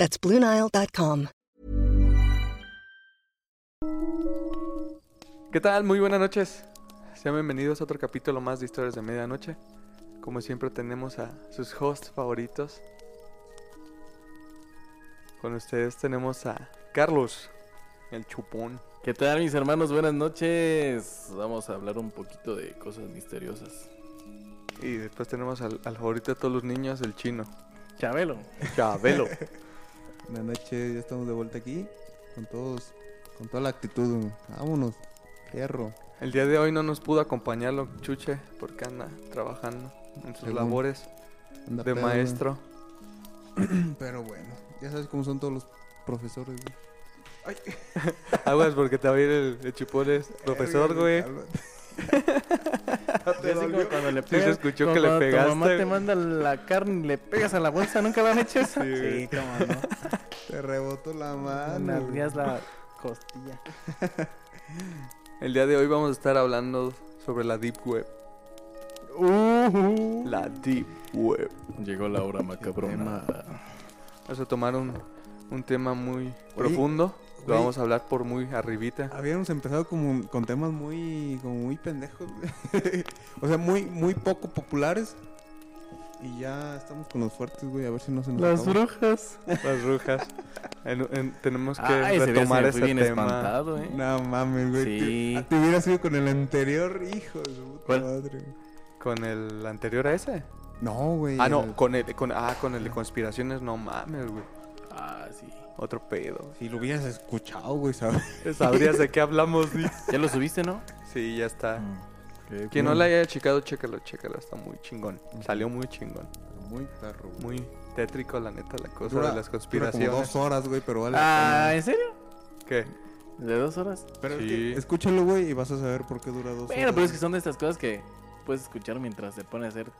That's BlueNile.com. ¿Qué tal? Muy buenas noches. Sean bienvenidos a otro capítulo más de Historias de Medianoche. Como siempre tenemos a sus hosts favoritos. Con ustedes tenemos a Carlos, el chupón. ¿Qué tal mis hermanos? Buenas noches. Vamos a hablar un poquito de cosas misteriosas. Y después tenemos al, al favorito de todos los niños, el chino. Chabelo. Chabelo. Buenas noches, ya estamos de vuelta aquí con todos, con toda la actitud. Vámonos, fierro. El día de hoy no nos pudo acompañarlo Chuche porque anda trabajando en sus Según. labores Anda de pedo, maestro. güey. Pero bueno, ya sabes cómo son todos los profesores. güey. Aguas porque te va a ir el, el es profesor, güey. Así como cuando le Sí se pegas, escuchó como que le cuando pegaste, Tu mamá te manda la carne y le pegas a la bolsa. ¿Nunca lo han hecho eso? Sí, cómo no. Te rebotó la mano. Nalgueas la costilla. El día de hoy vamos a estar hablando sobre la Deep Web. Uh. La Deep Web. Llegó la hora macabrona. Vamos a tomar un, un tema muy profundo. Lo vamos a hablar por muy arribita. Habíamos empezado como con temas muy, como muy pendejos. güey. o sea, muy, muy poco populares. Y ya estamos con los fuertes, güey. A ver si no se nos Las acaba. brujas. Las brujas. En- en- tenemos que Ay, retomar ese bien tema. espantado, eh. No mames, güey. Sí. Te, te hubiera sido con el anterior, hijo de puta ¿Cuál? madre. ¿Con el anterior a ese? No, güey. Ah, no, el- con el, con, ah, con el de conspiraciones, no mames, güey. Ah, sí. Otro pedo. Si lo hubieras escuchado, güey, ¿sabes? Sabrías de qué hablamos, Di. ¿Ya lo subiste, no? Sí, ya está. Qué Quien no la haya checado, chécalo, chécalo. Está muy chingón. Salió muy chingón. Muy perro, güey. Muy tétrico, la neta, la cosa Dura- de las dura conspiraciones. como dos horas, güey, pero vale. Ah, ¿en serio? ¿Qué? ¿De dos horas? es sí. que escúchalo, güey, y vas a saber por qué dura dos Bueno, horas. pero es que son de estas cosas que puedes escuchar mientras te pones a hacer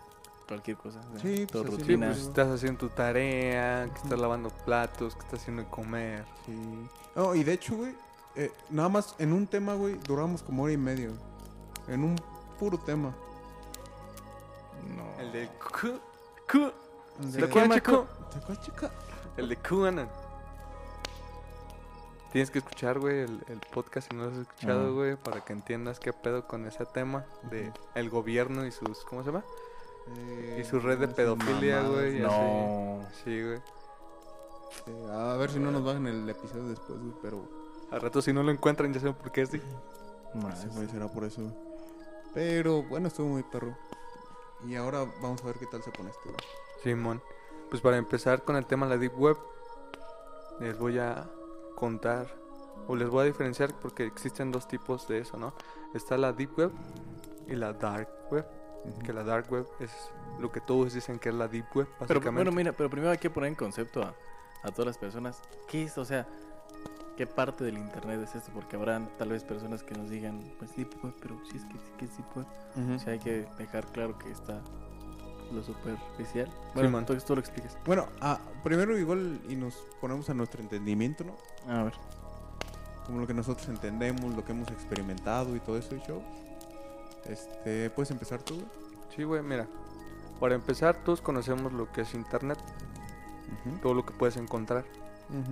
cualquier cosa. o sea, Sí, pues así rutina. pues estás haciendo tu tarea, que estás lavando platos, que estás haciendo de comer. Sí. No, y de hecho, güey, eh, nada más en un tema, güey, duramos como hora y media. güey. En un puro tema. No. El de Q, Q, El ¿de de- acuerdo, chico? ¿Te acuerdas, chica? El de QAnon. Tienes que escuchar, güey, el, el podcast si no lo has escuchado, güey, para que entiendas qué pedo con ese tema de el gobierno y sus, ¿cómo se llama? Eh, Y su red de pedofilia, güey, así. No. Sí, güey. Sí, a ver si no nos bajan el episodio después, güey, pero Al rato si no lo encuentran ya saben por qué es así. Más. güey será por eso, güey. Pero bueno, estuvo muy perro. Y ahora vamos a ver qué tal se pone este, güey. Simón. Pues para empezar con el tema de la Deep Web, les voy a contar, o les voy a diferenciar porque existen dos tipos de eso, ¿no? Está la Deep Web y la Dark Web. Que la Dark Web es lo que todos dicen que es la Deep Web, Pero básicamente. bueno, mira, pero primero hay que poner en concepto a, a todas las personas. ¿Qué es? O sea, ¿qué parte del internet es esto? Porque habrán tal vez personas que nos digan, pues Deep Web, pero sí es que sí que es Deep Web. O sea, hay que dejar claro que está lo superficial. Bueno, man. entonces tú lo expliques. Bueno, ah, primero igual y nos ponemos a nuestro entendimiento, ¿no? A ver. Como lo que nosotros entendemos, lo que hemos experimentado y todo eso y show. Este, ¿puedes empezar tú? Sí, güey, mira. Para empezar, todos conocemos lo que es Internet, todo lo que puedes encontrar.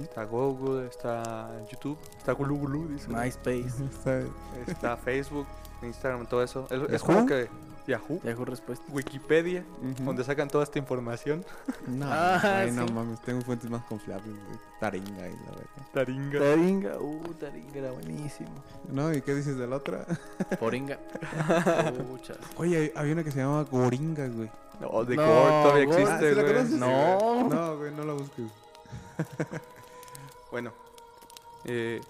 Está Google, está YouTube, está Gulu Gulu, dice. MySpace. Está- Está Facebook, Instagram, todo eso. Es, es como que Yahoo, Yahoo respuesta. Wikipedia, donde sacan toda esta información. No, Ah, güey, no mames, tengo fuentes más confiables, güey. Taringa y la verdad. Taringa. Taringa, uh, Taringa era buenísimo. No, ¿y qué dices de la otra? Poringa. Puchas. Oye, había una que se llamaba Goringa, güey. No, de No, Gore todavía Gore. existe, Ah, güey. No. No, güey, no la busques. Bueno, eh,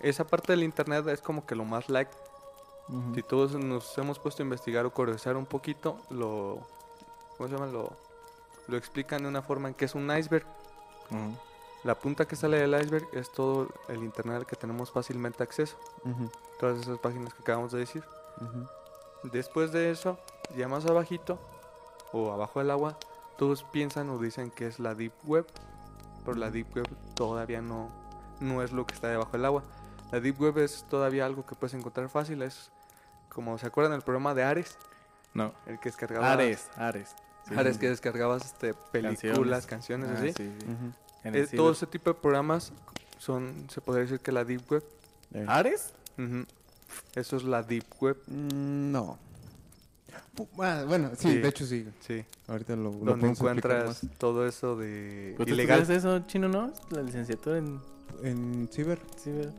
esa parte del internet es como que lo más like. Ujú. Si todos nos hemos puesto a investigar o curiosar un poquito, lo. ¿Cómo se llama? Lo, lo explican de una forma en que es un iceberg. La punta que sale del iceberg es todo el internet al que tenemos fácilmente acceso. Todas esas páginas que acabamos de decir. Después de eso, ya más abajito o abajo del agua, todos piensan o dicen que es la deep web, pero la deep web todavía no, no es lo que está debajo del agua. La deep web es todavía algo que puedes encontrar fácil, es como se acuerdan del programa de Ares, No. el que descargaba Ares, Ares. Sí, Ares sí. que descargabas este, películas, canciones, Ah, así. sí, sí. Ujú. En el Eh, todo ese tipo de programas son, se podría decir que la deep web. Eh. ¿Ares? Ujú. Eso es la deep web, Mm, no. Ah, bueno, sí, Sí. de hecho sí. sí. Ahorita lo, lo donde encuentras todo eso de ¿Tú ilegal. estudias eso, chino, no? La licenciatura en. En ciber, ciber.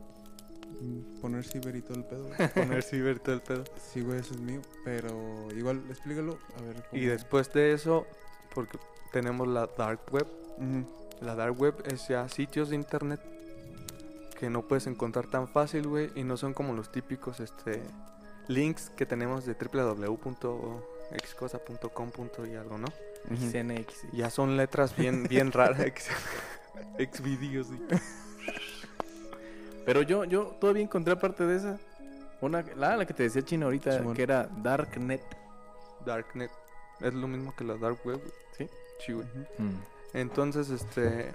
Poner ciber y todo el pedo. güey. poner ciber todo el pedo. sí, güey, eso es mío. Pero igual, explícalo. A ver. Y después de eso, porque tenemos la dark web. La dark web es ya sitios de internet que no puedes encontrar tan fácil, güey, y no son como los típicos este links que tenemos de www.xcosa.com. y algo, ¿no? Ujú. CNX. Ya son letras bien bien raras, ex, exvideos. sí. Pero yo, yo todavía encontré aparte de esa. Una, la, la que te decía chino ahorita, que era Darknet. Darknet es lo mismo que la dark web. güey. ¿Sí? Sí, güey. Mm. Entonces, este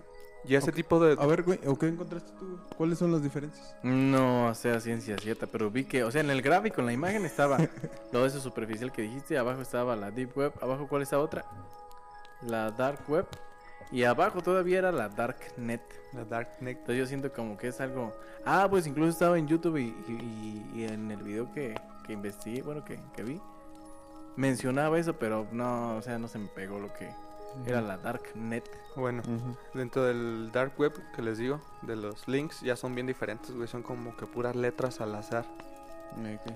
y ese tipo de A ver, güey, ¿o qué encontraste tú? ¿Cuáles son las diferencias? No sea ciencia cierta, pero vi que, o sea, en el gráfico, en la imagen estaba todo eso superficial que dijiste, abajo estaba la Deep Web, abajo ¿cuál es la otra? La Dark Web, y abajo todavía era la Darknet. la darknet Entonces yo siento como que es algo... Ah, pues incluso estaba en YouTube y, y- y en el video que, que investigué, bueno, que, que vi, mencionaba eso, pero no, o sea, no se me pegó lo que era la Darknet. Bueno, dentro del dark web que les digo, de los links ya son bien diferentes, güey, son como que puras letras al azar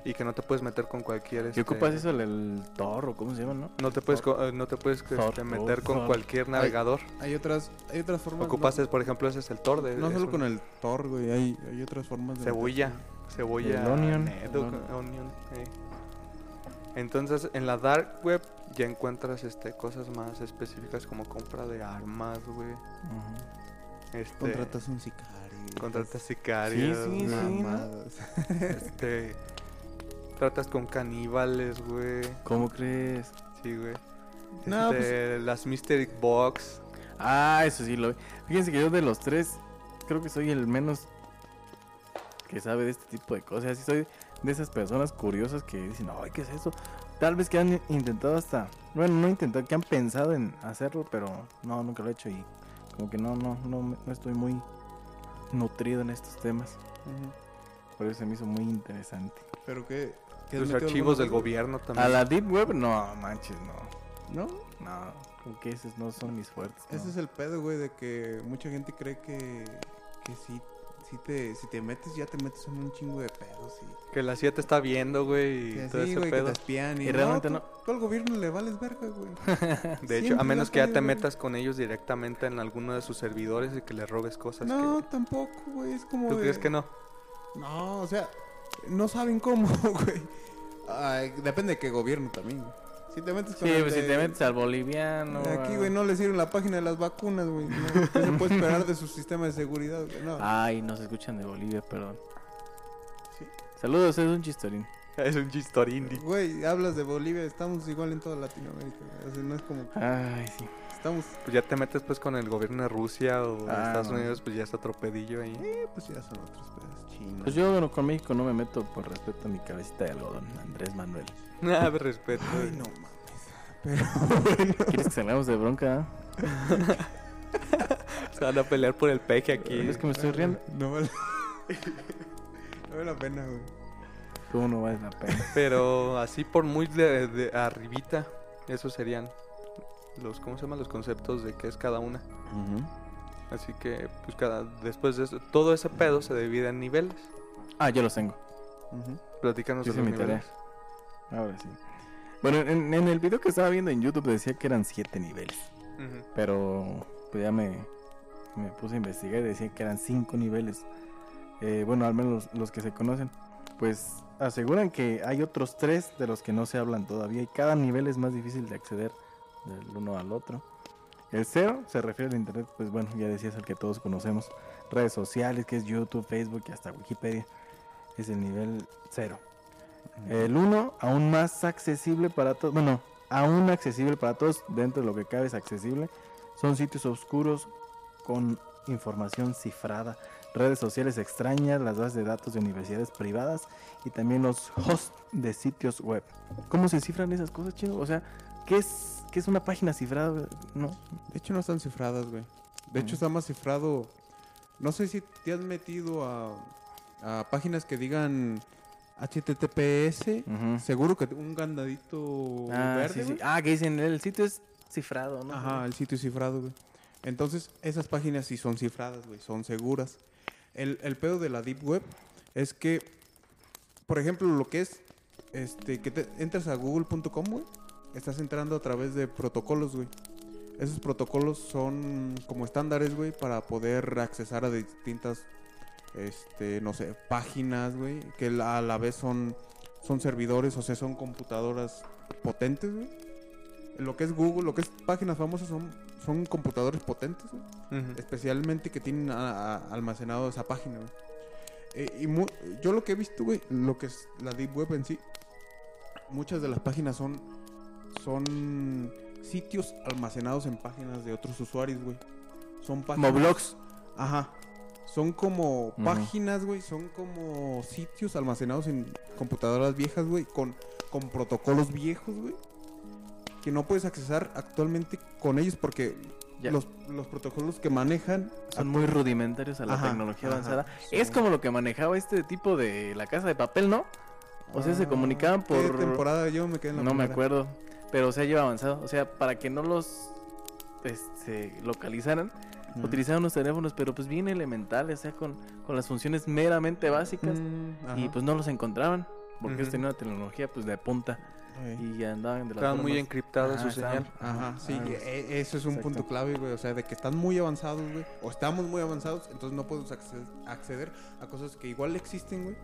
Y que no te puedes meter con cualquier ¿Qué este, ocupas eso? El, el Tor o cómo se llama, no? No te puedes co- eh, no te puedes este, Thor, meter con Thor. cualquier navegador. Hay otras, hay otras formas. Ocupas, no, por ejemplo, ese es el Tor de no solo un- con el Tor, güey. Hay, hay otras formas de. cebolla, meterse. cebolla, El onion. El eh. Entonces, en la dark web ya encuentras este cosas más específicas como compra de armas, güey. Este, Contratas un sicario. Contratas sicarios, Sí, sí, sí. Este, tratas con caníbales, güey. ¿Cómo crees? Sí, güey. No, Este, las Mystery Box. Ah, eso sí lo vi. Fíjense que yo de los tres creo que soy el menos que sabe de este tipo de cosas. Sí soy de esas personas curiosas que dicen, ay, ¿qué es eso? Tal vez que han intentado hasta, bueno, no intentado, que han pensado en hacerlo, pero no, nunca lo he hecho y como que no, no, no, no estoy muy nutrido en estos temas. Por eso se me hizo muy interesante. Pero qué. Los archivos del gobierno también. A la Deep Web, no, manches, no. ¿No? No, como que esos no son mis fuertes. no. Ese es el pedo, güey, de que mucha gente cree que. Que sí. Si te, si te metes, ya te metes en un chingo de pedos. Y, Que la CIA te está viendo, güey, y todo ese güey, que pedo. te espían. Y, Y realmente tú- no. Tú al gobierno le vales verga, güey. De hecho, a menos que ya te metas con ellos directamente en alguno de sus servidores y que le robes cosas. No, que... tampoco, güey. Es como. ¿Tú de- crees que no? No, o sea, no saben cómo, güey. Ay, depende de qué gobierno también, güey. Si te metes con Sí, el pues si de- te metes al boliviano. Aquí, a- güey, no le sirve la página de las vacunas, güey. No, ¿Qué se puede esperar de su sistema de seguridad, güey? No. Ay, nos escuchan de Bolivia, perdón. Sí. Saludos, es un chistorín. Es un chistorín. Güey, hablas de Bolivia, estamos igual en toda Latinoamérica. O sea, no es como Ay, sí. Estamos. Pues ya te metes pues con el gobierno de Rusia o de Ah, Estados no. Unidos, pues ya está otro pedillo ahí. Eh, pues ya son otros pedos chinos. Pues yo bueno, con México no me meto por respeto a mi cabecita de algodón, Andrés Manuel. Nada de respeto. Ay, no mames. Pero bueno. ¿Quieres que salgamos de bronca? Se van a pelear por el peje aquí. Es que me estoy riendo. No vale. no vale la pena, güey. ¿Cómo no vale la pena? Pero así por muy de, de arribita, esos serían los, ¿cómo se llaman? Los conceptos de qué es cada una. Así que, pues cada, después de eso, todo ese pedo se divide en niveles. Ah, yo los tengo. Ujú. Platícanos de los mi tarea. Ahora sí. Bueno, en, en el video que estaba viendo en YouTube decía que eran siete niveles. Pero pues ya me, me puse a investigar y decía que eran cinco niveles. Eh, bueno, al menos los, los que se conocen. Pues aseguran que hay otros tres de los que no se hablan todavía. Y cada nivel es más difícil de acceder del uno al otro. El cero se refiere al internet, pues bueno, ya decías el que todos conocemos. Redes sociales, que es YouTube, Facebook y hasta Wikipedia. Es el nivel cero. El uno, aún más accesible para todos. Bueno, aún accesible para todos, dentro de lo que cabe es accesible. Son sitios oscuros con información cifrada, redes sociales extrañas, las bases de datos de universidades privadas y también los hosts de sitios web. ¿Cómo se cifran esas cosas, chino? O sea, ¿qué es, qué es una página cifrada? No. De hecho, no están cifradas, güey. De hecho, está más cifrado. No sé si te has metido a, a páginas que digan HTTPS. Ujú. Seguro que un gandadito Ah, verde. sí, sí. güey. Ah, que dicen, el sitio es cifrado, ¿no? Ajá, el sitio es cifrado, güey. Entonces, esas páginas sí son cifradas, güey, son seguras. El, el pedo de la Deep Web es que, por ejemplo, lo que es, este, que te entras a google.com, güey, estás entrando a través de protocolos, güey. Esos protocolos son como estándares, güey, para poder accesar a distintas, este, no sé, páginas, güey, que a la vez son, son servidores, o sea, son computadoras potentes, güey. Lo que es Google, lo que es páginas famosas son, son computadores potentes, güey especialmente que tienen a- a- almacenado esa página, güey. Eh, y mu- yo lo que he visto, güey, lo que es la Deep Web en sí, muchas de las páginas son, son sitios almacenados en páginas de otros usuarios, güey. Son Como páginas... blogs. Ajá. Son como páginas, güey, son como sitios almacenados en computadoras viejas, güey, con, con protocolos viejos, güey, que no puedes accesar actualmente con ellos porque Ya. los, los protocolos que manejan Son muy rudimentarios a la Ajá, tecnología ajá, avanzada. Es como lo que manejaba este tipo de la casa de papel, ¿no? O sea, se Ah, comunicaban ¿qué por... temporada yo me quedé en la No me acuerdo. Pero o sea, lleva avanzado. O sea, para que no los este, localizaran, Ujú. utilizaban los teléfonos, pero pues bien elementales, o sea, con, con las funciones meramente básicas. Mm, Y pues no los encontraban. Porque ellos Ujú. tenían una tecnología pues de punta. Y andaban de las Estaba muy Ajá, su estaban- señal. Ajá, sí, Ah, e- eso es un exacto. punto clave, güey. O sea, de que están muy avanzados, güey. O estamos muy avanzados, entonces no podemos acce- acceder a cosas que igual existen, güey.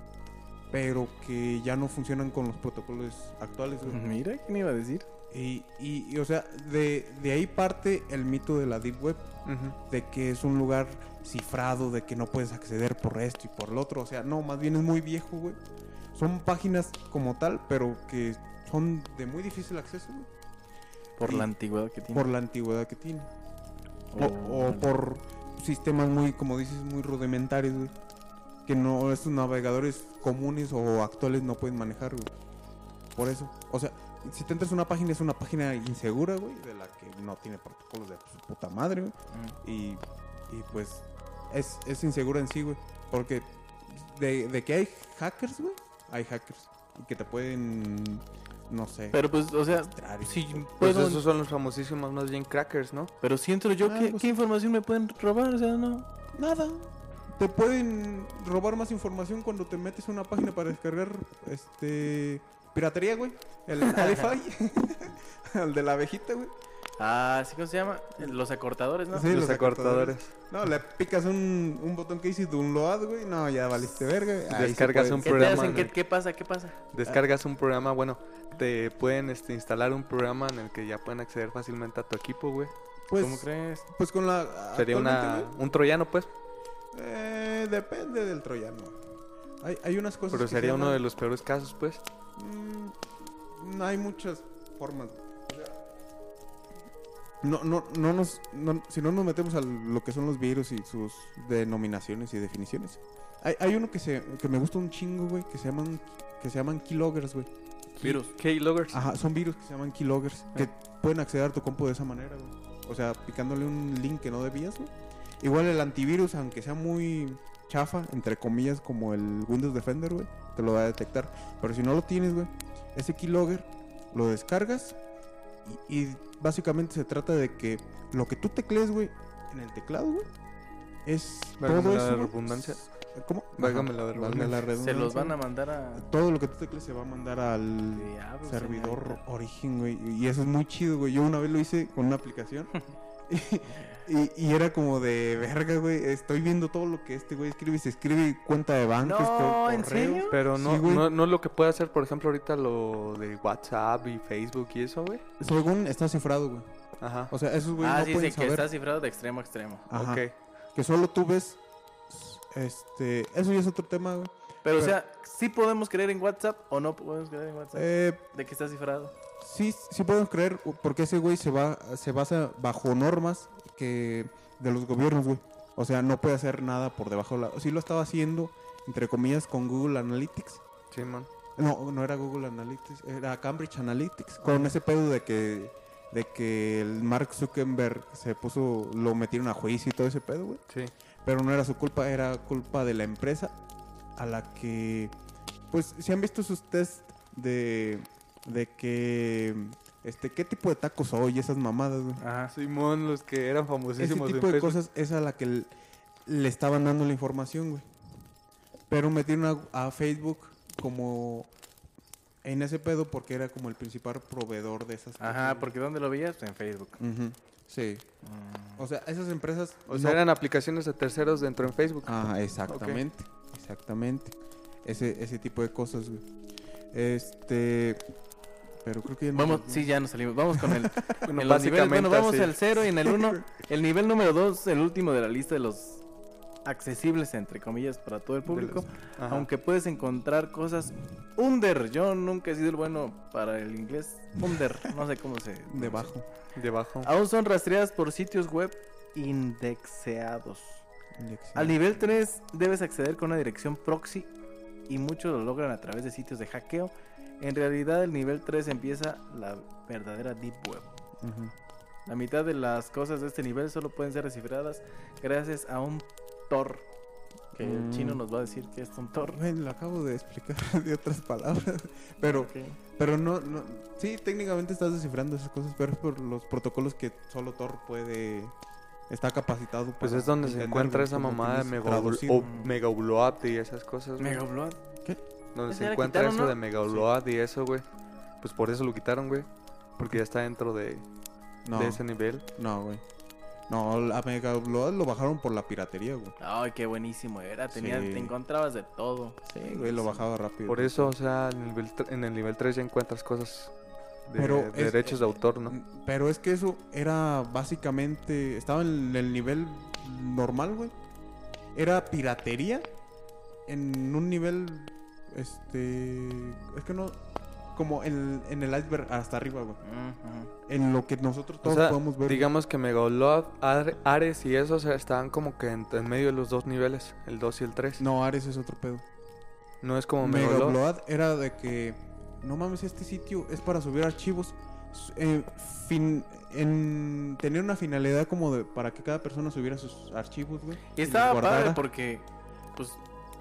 Pero que ya no funcionan con los protocolos actuales, güey. Mira, ¿quién iba a decir? Y, y, y, o sea, de, de ahí parte el mito de la Deep Web. De que es un lugar cifrado, de que no puedes acceder por esto y por lo otro. O sea, no, más bien es muy viejo, güey. Son páginas como tal, pero que son de muy difícil acceso, güey. Por Y- la antigüedad que tiene. Por la antigüedad que tiene. O, Oh, o por sistemas muy, como dices, muy rudimentarios, güey. Que no, estos navegadores comunes o actuales no pueden manejar, güey. Por eso. O sea, si te entras a una página, es una página insegura, güey, de la que no tiene protocolos de su puta madre, güey. Mm. Y, y pues es, es insegura en sí, güey. Porque de, de que hay hackers, güey, hay hackers. Y que te pueden, no sé. Pero pues, o sea, si Pues puedo... esos son los famosísimos más bien crackers, ¿no? Pero si entro yo, Ah, ¿qué, pues- qué información me pueden robar? O sea, no... Nada. Te pueden robar más información cuando te metes a una página para descargar este piratería, güey. El Alify. el de la abejita, güey. Ah, ¿sí cómo se llama? Los acortadores, ¿no? Sí, los, acortadores. No, le picas un, un botón que dice download, güey. No, ya valiste verga. Ahí Descargas un ¿Qué te programa hacen? ¿Qué, pasa? ¿Qué pasa? Descargas un programa, bueno, te pueden este, instalar un programa en el que ya pueden acceder fácilmente a tu equipo, güey. Pues, ¿Cómo crees? pues con la. Sería una, güey, un troyano, pues, eh, depende del troyano. Hay, hay unas cosas. pero que se sería uno llaman- de los peores casos, pues. Mm, hay muchas formas. O sea, no, no, no nos, no- si no nos metemos a lo que son los virus y sus denominaciones y definiciones. Hay, hay uno que se, que me gusta un chingo, güey, que se llaman, que se llaman keyloggers, güey. Virus. Keyloggers. Ajá, son virus que se llaman keyloggers, que pueden acceder a tu compu de esa manera, güey. O sea, picándole un link que no debías, güey. Igual el antivirus, aunque sea muy chafa, entre comillas, como el Windows Defender, güey, te lo va a detectar. Pero si no lo tienes, güey, ese keylogger lo descargas y, y básicamente se trata de que lo que tú teclees, güey, en el teclado, güey, es Válgame todo la eso. redundancia. ¿Cómo? Válgame la válgame redundancia. Se los van a mandar a... Todo lo que tú teclees se va a mandar al servidor señorita. origen, güey. Y eso es muy chido, güey. Yo una vez lo hice con una aplicación. y, y era como de verga, güey. Estoy viendo todo lo que este güey escribe. Y se escribe cuenta de bancos, No, ¿en correos. serio? Pero no, Sí, no, no es lo que puede hacer, por ejemplo, ahorita lo de WhatsApp y Facebook y eso, güey. Según está cifrado, güey. Ajá. O sea, esos güeyes ah, no sí, pueden sí, que saber. está cifrado de extremo a extremo. Ajá. Ok. Que solo tú ves. Este. Eso ya es otro tema, güey. Pero, o sea, ¿sí podemos creer en WhatsApp o no podemos creer en WhatsApp? Eh, ¿De que está cifrado? sí, sí podemos creer, porque ese güey se va, se basa bajo normas que de los gobiernos, güey. O sea, no puede hacer nada por debajo de la. Sí lo estaba haciendo, entre comillas, con Google Analytics. Simón. No, no era Google Analytics, era Cambridge Analytics. Con ese pedo de que de que el Mark Zuckerberg se puso, lo metieron a juicio y todo ese pedo, güey. Sí. Pero no era su culpa, era culpa de la empresa a la que, pues, si han visto sus test de, de que, este, qué tipo de tacos soy y esas mamadas, güey. Ajá. Simón, los que eran Ese famosísimos tipo en de cosas es a la que le estaban dando la información, güey. Pero metieron a, a Facebook como en ese pedo porque era como el principal proveedor de esas Ajá, cosas. porque ¿dónde lo veías? En Facebook. Ujú, Sí. Mm. O sea, esas empresas... O sea, no- eran aplicaciones de terceros dentro en Facebook. Ah, exactamente. Exactamente. Ese, ese tipo de cosas, güey. Este... Pero creo que ya no- Vamos, sí, ya nos salimos. Vamos con el, Bueno, en los niveles. Bueno, vamos al 0 y en el 1. El nivel número 2, el último de la lista de los accesibles, entre comillas, para todo el público. Aunque puedes encontrar cosas under. Yo nunca he sido el bueno para el inglés. Under, no sé cómo se. Debajo. Debajo. Aún son rastreadas por sitios web indexeados. Al nivel 3 debes acceder con una dirección proxy y muchos lo logran a través de sitios de hackeo. En realidad el nivel 3 empieza la verdadera deep web. Ujú. La mitad de las cosas de este nivel solo pueden ser descifradas gracias a un Tor. Que el Mm. chino nos va a decir que es un Tor. Bueno, lo acabo de explicar de otras palabras. Pero, Ok. pero no, no... Sí, técnicamente estás descifrando esas cosas, pero es por los protocolos que solo Tor puede... Está capacitado Pues para es donde se encuentra esa mamada de tienes mega, traducido. o mega upload y esas cosas. güey. Mega Blood. Donde se encuentra quitaron, eso ¿no? de mega upload y eso, güey. Pues por eso lo quitaron, güey. Porque ya está dentro de, No, de ese nivel. no, güey. No, la Mega Upload lo bajaron por la piratería, güey. Ay, qué buenísimo era. Tenía, Sí. Te encontrabas de todo. Sí, güey, lo bajaba rápido. Por eso, o sea, en el nivel, en el nivel 3 ya encuentras cosas de, Pero de es- derechos de autor, ¿no? Pero es que eso era básicamente. Estaba en el nivel normal, güey. Era piratería. En un nivel. Este. Es que no. Como en, en el iceberg hasta arriba, güey. En lo que nosotros O todos sea, podemos ver. digamos que Mega Upload, Are- Ares y eso o sea, estaban como que en, en medio de los dos niveles, el 2 y el 3. No, Ares es otro pedo. No es como Mega Mega Upload. Upload era de que. No mames, este sitio es para subir archivos. eh, fin, en, tenía una finalidad como de para que cada persona subiera sus archivos, güey. Y estaba guardara. padre porque, pues,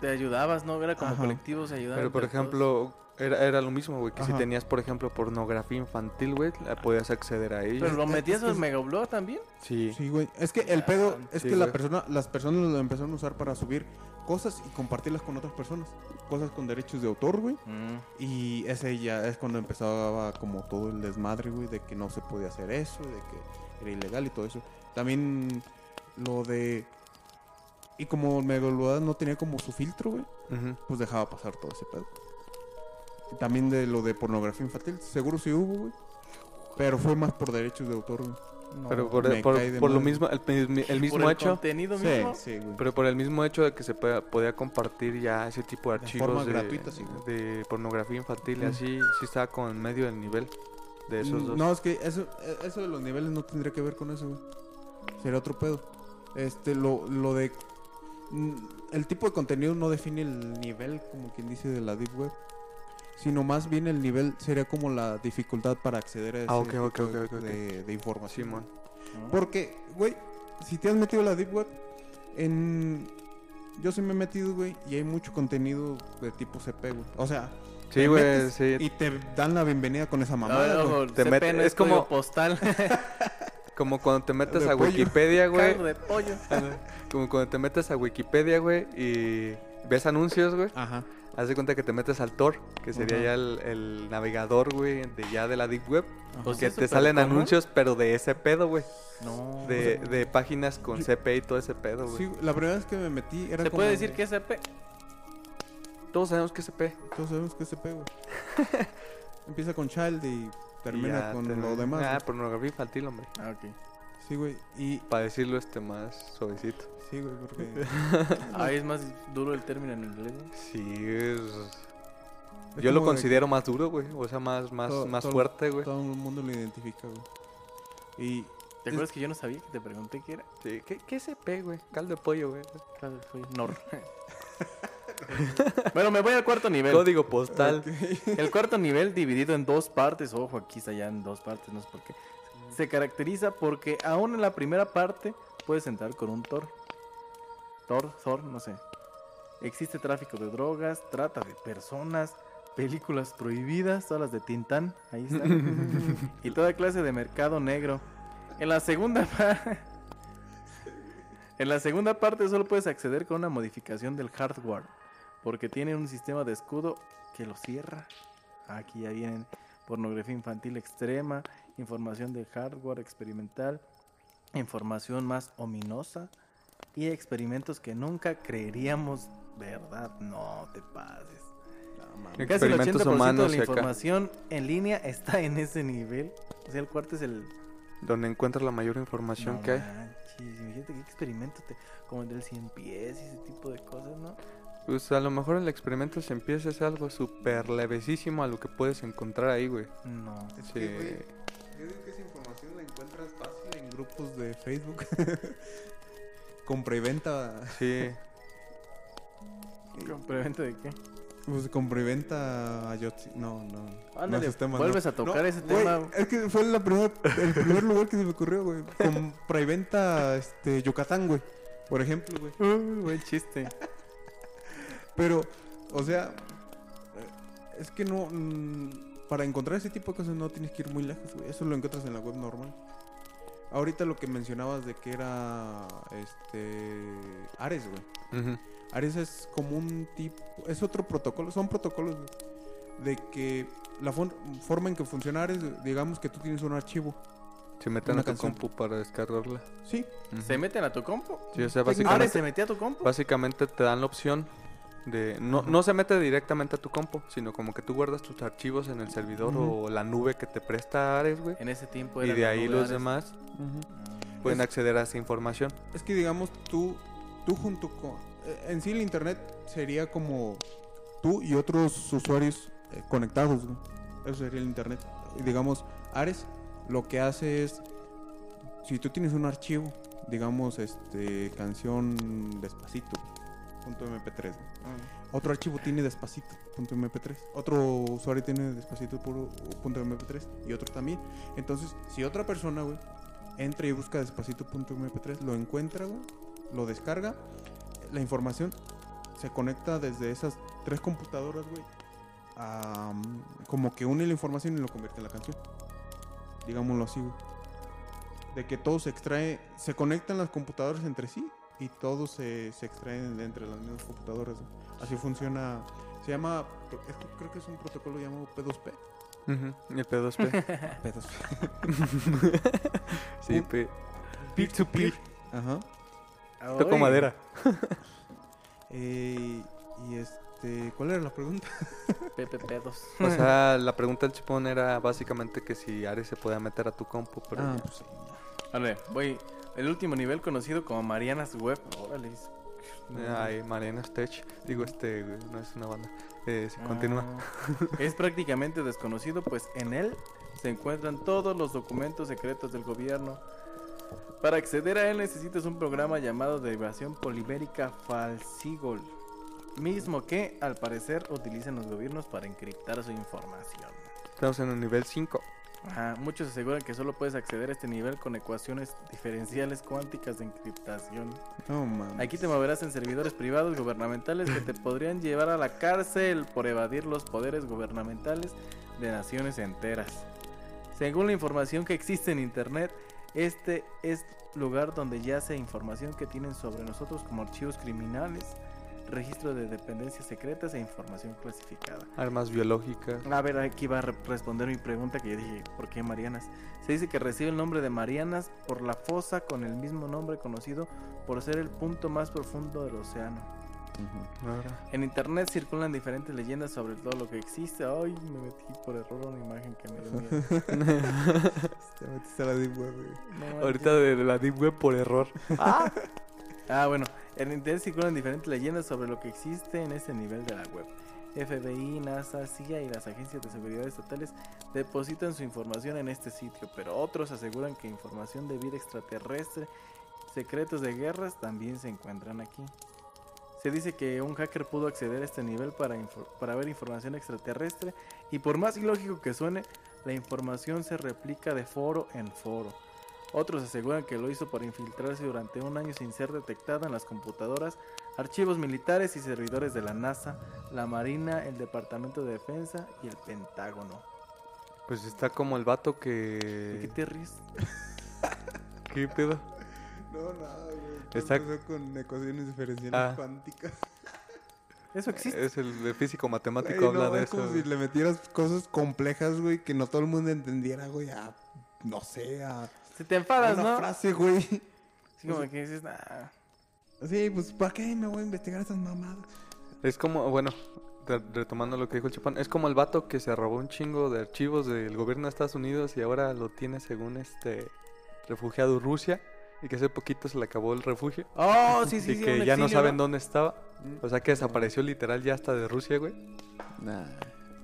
te ayudabas, ¿no? Era como Ajá. colectivos ayudando. Pero por ejemplo, era, era lo mismo, güey, que si tenías, por ejemplo, pornografía infantil, güey, la podías acceder a ella. Pero lo metías al Megablog también. Sí. Sí, güey. Es que el pedo es Sí, que la persona, las personas lo empezaron a usar para subir cosas y compartirlas con otras personas. Cosas con derechos de autor, güey. Y ese ya es cuando empezaba como todo el desmadre, güey, de que no se podía hacer eso, de que era ilegal y todo eso. También lo de... Y como Megalodon no tenía como su filtro, güey, pues dejaba pasar todo ese pedo. Y también de lo de pornografía infantil, seguro sí hubo, güey. Pero fue más por derechos de autor, güey. No, Pero por, por- lo mismo, el, el Por mismo hecho, contenido Sí, mismo. sí, güey. pero por el mismo hecho de que se pueda- podía compartir ya ese tipo de De archivos de, gratuita, sí, güey. de pornografía infantil y Mm. así, sí estaba como en medio del nivel de esos dos. No, es que eso, eh, eso de los niveles no tendría que ver con eso, güey. Sería otro pedo. Este, lo, lo de... El tipo de contenido no define el nivel, como quien dice, de la Deep Web. Sino más bien el nivel sería como la dificultad para acceder a ese Ah, tipo ok, de- información. Porque, güey, si te has metido a la Deep Web, en... Yo sí me he metido, güey, y hay mucho contenido de tipo CP, güey. O sea... Sí, güey, sí. Y te dan la bienvenida con esa A ver, mamada, Te CP mete- no es como- postal. Como cuando te metes De a pollo. Wikipedia, güey. De pollo. Como cuando te metes a Wikipedia, güey, y ves anuncios, güey. Ajá. Haz de cuenta que te metes al Tor, que sería Ajá. ya el, el navegador, güey, de ya de la Deep Web. Pues que te salen común. anuncios, pero de ese pedo, güey. No. De, de páginas con yo- CP y todo ese pedo, güey. Sí, la primera vez que me metí era ¿Se como- puede decir que es CP? Todos sabemos que es CP. Todos sabemos que es CP, güey. Empieza con Child y termina con lo demás. Ah, pornografía infantil, hombre. Ah, ok. Sí, güey. Y Para decirlo este más suavecito. sí, güey, porque Ah, es más duro el término en inglés. ¿no? Sí, es... Es Yo lo de considero más duro, güey. O sea, más, más, Todo- más todo- fuerte, güey. todo el mundo lo identifica, güey. Y ¿Te acuerdas que yo no sabía que te pregunté qué era? Sí, ¿Qué, ¿Qué es EP, güey? Caldo de pollo, güey. Claro, fue Nor. bueno, me voy al cuarto nivel. Código postal. El cuarto nivel dividido en dos partes, ojo, aquí está ya en dos partes, no sé por qué. Se caracteriza porque aún en la primera parte puedes entrar con un Thor. Thor, Thor, no sé. Existe tráfico de drogas, trata de personas, películas prohibidas, todas las de Tintán, ahí están. y toda clase de mercado negro. En la segunda parte... En la segunda parte solo puedes acceder con una modificación del hardware, porque tiene un sistema de escudo que lo cierra. Aquí ya vienen pornografía infantil extrema, información de hardware experimental, información más ominosa y experimentos que nunca creeríamos verdad. No te pases. Casi el Experimentos 80% humanos de la acá. información en línea está en ese nivel. O sea, el cuarto es el... Donde encuentras la mayor información No que hay. manches, imagínate qué experimento te... Como el del 100 pies y ese tipo de cosas, ¿no? Pues a lo mejor el experimento se empieza es algo súper levesísimo a lo que puedes encontrar ahí, güey. No. Es Sí. que, güey, yo digo que esa información la encuentras fácil en grupos de Facebook. compra y venta. Sí. ¿Experimento de qué? Pues compra y venta Ayotzi. No, no. no Ándale, esos temas, vuelves no. a tocar No, ese güey, tema. Es que fue la primer, el primer lugar que se me ocurrió, güey. Compra y venta este, Yucatán, güey. Por ejemplo, güey. Uy, buen chiste. Pero, o sea, eh, es que no. mm, para encontrar ese tipo de cosas no tienes que ir muy lejos, güey. Eso lo encuentras en la web normal. Ahorita lo que mencionabas de que era. Este. Ares, güey. Ares es como un tipo. Es otro protocolo. Son protocolos, güey, De que la forma en que funciona Ares, digamos que tú tienes un archivo. Se meten Una a tu canción. compu para descargarla. Sí. ¿Se meten a tu compu? Sí, o sea, ¿Ares básicamente, se metió a tu compu? básicamente te dan la opción de... No, no se mete directamente a tu compu, sino como que tú guardas tus archivos en el servidor o la nube que te presta Ares, güey. En ese tiempo Y era de la ahí los Ares. demás pueden Es- acceder a esa información. Es que digamos tú, tú junto con... eh, En sí el internet sería como tú y otros usuarios eh, conectados, güey. Eso sería el internet. Y digamos, Ares lo que hace es, si tú tienes un archivo, digamos, este, canción despacito, mp3, güey. Otro archivo tiene despacito, punto mp3. Otro usuario tiene despacito puro punto mp3 y otro también. Entonces, si otra persona, güey, entra y busca despacito punto mp3, lo encuentra, güey, lo descarga, la información se conecta desde esas tres computadoras, güey, a, mm, como que une la información y lo convierte en la canción. Digámoslo así, güey. De que todo se extrae, se conectan las computadoras entre sí y todo se, se extrae de entre las mismas computadoras. Así funciona. Se llama, es que creo que es un protocolo llamado P2P. Ujú, Y el P2P. P2P. sí, P... P2P. Ajá. Toco madera. Eh, y este, ¿cuál era la pregunta? PPP2. O sea, la pregunta del chipón era básicamente que si Ares se podía meter a tu compu, pero Ah, ya. pues sí. Vale, voy. El último nivel conocido como Marianas Web. Órale. Ay, Mariana Stech. Digo, este, no es una banda. Eh, sí, continúa. Ah, es prácticamente desconocido, pues en él se encuentran todos los documentos secretos del gobierno. Para acceder a él necesitas un programa llamado derivación polimérica Falsigol, mismo que al parecer utilizan los gobiernos para encriptar su información. Estamos en el nivel 5. Ajá, muchos aseguran que solo puedes acceder a este nivel con ecuaciones diferenciales cuánticas de encriptación. No mames. Aquí te moverás en servidores privados gubernamentales que te podrían llevar a la cárcel por evadir los poderes gubernamentales de naciones enteras. Según la información que existe en internet, este es lugar donde yace información que tienen sobre nosotros como archivos criminales, registro de dependencias secretas e información clasificada. Armas biológicas. A ver, aquí va a re- responder mi pregunta que yo dije, ¿por qué Marianas? Se dice que recibe el nombre de Marianas por la fosa con el mismo nombre conocido por ser el punto más profundo del océano. En internet circulan diferentes leyendas sobre todo lo que existe. Ay, me metí por error a una imagen que me dio miedo. Te metiste a la Deep Web, güey. No manches. Ahorita de la Deep Web por error. Ah, bueno, en internet circulan diferentes leyendas sobre lo que existe en este nivel de la web. FBI, NASA, CIA y las agencias de seguridad estatales depositan su información en este sitio, pero otros aseguran que información de vida extraterrestre, secretos de guerras también se encuentran aquí. Se dice que un hacker pudo acceder a este nivel para, para ver información extraterrestre y por más ilógico que suene, la información se replica de foro en foro. Otros aseguran que lo hizo para infiltrarse durante un año sin ser detectada en las computadoras, archivos militares y servidores de la NASA, la Marina, el Departamento de Defensa y el Pentágono. Pues está como el vato ¿De qué que. te ríes? ¿Qué pedo? No, nada, güey. Está- Empezó con ecuaciones diferenciales Ah. cuánticas. Eso existe. Es el de físico matemático, Güey, habla no, de es como si le metieras cosas complejas, güey, que no todo el mundo entendiera, güey, a, no sé, a Si te enfadas, una ¿no? frase, güey. Así como que dices, nah. Sí, pues, ¿para qué me voy a investigar esas mamadas? Es como, bueno, re- retomando lo que dijo el Chapán, es como el vato que se robó un chingo de archivos del gobierno de Estados Unidos y ahora lo tiene según este refugiado Rusia y que hace poquito se le acabó el refugio Oh, sí, sí, y sí. que ya no saben dónde estaba. O sea que desapareció literal ya hasta de Rusia, güey. Nah.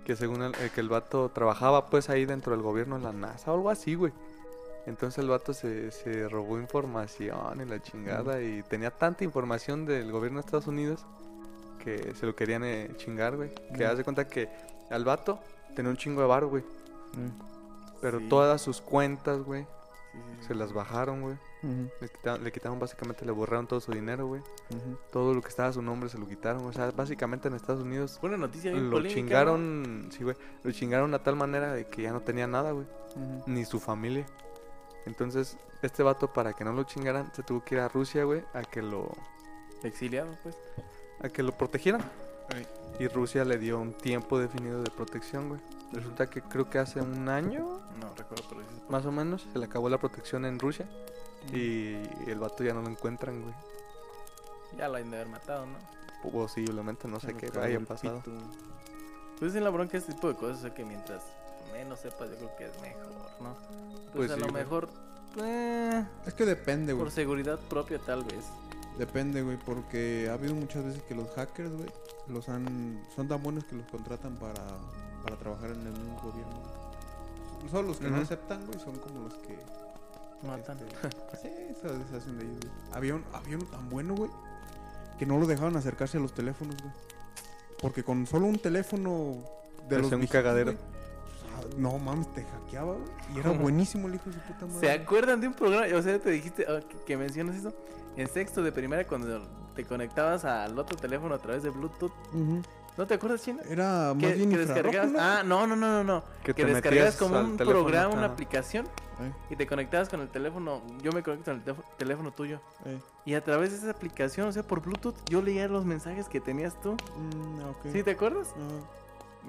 Que según el, eh, que el vato trabajaba pues ahí dentro del gobierno de la NASA o algo así, güey. Entonces el vato se, se robó información y la chingada y tenía tanta información del gobierno de Estados Unidos que se lo querían eh, chingar, güey. Que Mm. de cuenta que al vato tenía un chingo de bar, güey. Pero Sí. todas sus cuentas, güey, Sí, sí, sí. se las bajaron, güey. Le quitaron, le quitaron básicamente, le borraron todo su dinero, güey. Todo lo que estaba a su nombre se lo quitaron. O sea, básicamente en Estados Unidos Fue una noticia bien lo polémica, ¿no? chingaron, sí, güey. Lo chingaron a tal manera de que ya no tenía nada, güey. Ni su familia. Entonces, este vato, para que no lo chingaran, se tuvo que ir a Rusia, güey, a que lo, Exiliado, pues. a que lo protegieran. Ay. Y Rusia le dio un tiempo definido de protección, güey. Resulta que creo que hace un año, No recuerdo, pero dices, más o menos, se le acabó la protección en Rusia. Y el vato ya no lo encuentran, güey. ya lo han de haber matado, ¿no? Posiblemente, no sé qué haya pasado. pito. Pues en la bronca este tipo de cosas, o sea que mientras menos sepas, yo creo que es mejor, ¿no? Pues, Pues a sí, lo güey. mejor, eh, Es que depende, güey. por seguridad propia tal vez. Depende, güey, porque ha habido muchas veces que los hackers, güey, los han son tan buenos que los contratan para, para trabajar en el mismo gobierno. Solo los que no aceptan, güey, son como los que Matan. este, sí, se deshacen de ellos, güey. Había, un, había uno tan bueno, güey, que no lo dejaban acercarse a los teléfonos, güey. Porque con solo un teléfono de los un cagadero. No mames, te hackeaba, güey. Y era buenísimo el hijo de su puta madre. ¿Se acuerdan de un programa? O sea, te dijiste ah, que, que mencionas eso. En sexto de primaria, cuando te conectabas al otro teléfono a través de Bluetooth. ¿No te acuerdas, China? Era más Que, bien que descargabas. ¿no? Ah, no, no, no, no. no. Que descargabas como un teléfono, programa, una aplicación. Eh, Y te conectabas con el teléfono. Yo me conecto con el teléfono, teléfono tuyo. eh. Y a través de esa aplicación, o sea, por Bluetooth, yo leía los mensajes que tenías tú. Mm. ¿Sí te acuerdas? Ajá.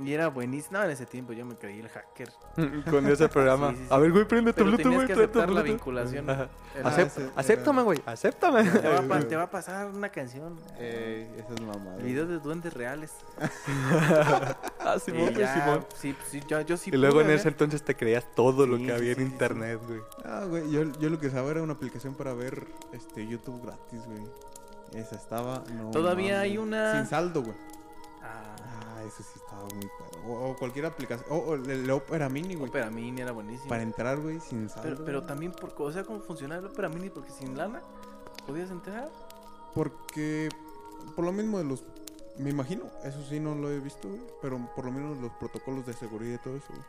Y era buenísimo. No, en ese tiempo yo me creí el hacker. Con ese programa. Sí, sí, sí. A ver, güey, prende tu Bluetooth, güey. que prende la Bluetooth. vinculación. Ajá. Era- acéptame, güey, acéptame. Te va, a, Eh, pa- güey. te va a pasar una canción. Ey, esa es mamada. Videos de duendes reales. ah, Simón, ya, Simón. sí, sí, yo, yo sí Y luego pude en ese entonces te creías todo lo que había en sí, sí, sí. internet, güey. Ah, güey, yo, yo lo que sabía era una aplicación para ver este YouTube gratis, güey. Esa estaba. No, Todavía hay una- Sin saldo, güey. Ah, Eso sí estaba muy perro. O, o cualquier aplicación. O, o el, Opera Mini, güey. Opera Mini era buenísimo. Para entrar, güey, sin saldo. Pero, pero también, por, o sea, cómo funcionaba el Opera Mini, porque sin lana podías entrar. Porque. Por lo mismo de los. Me imagino, eso sí no lo he visto, güey. Pero por lo menos los protocolos de seguridad y todo eso, güey.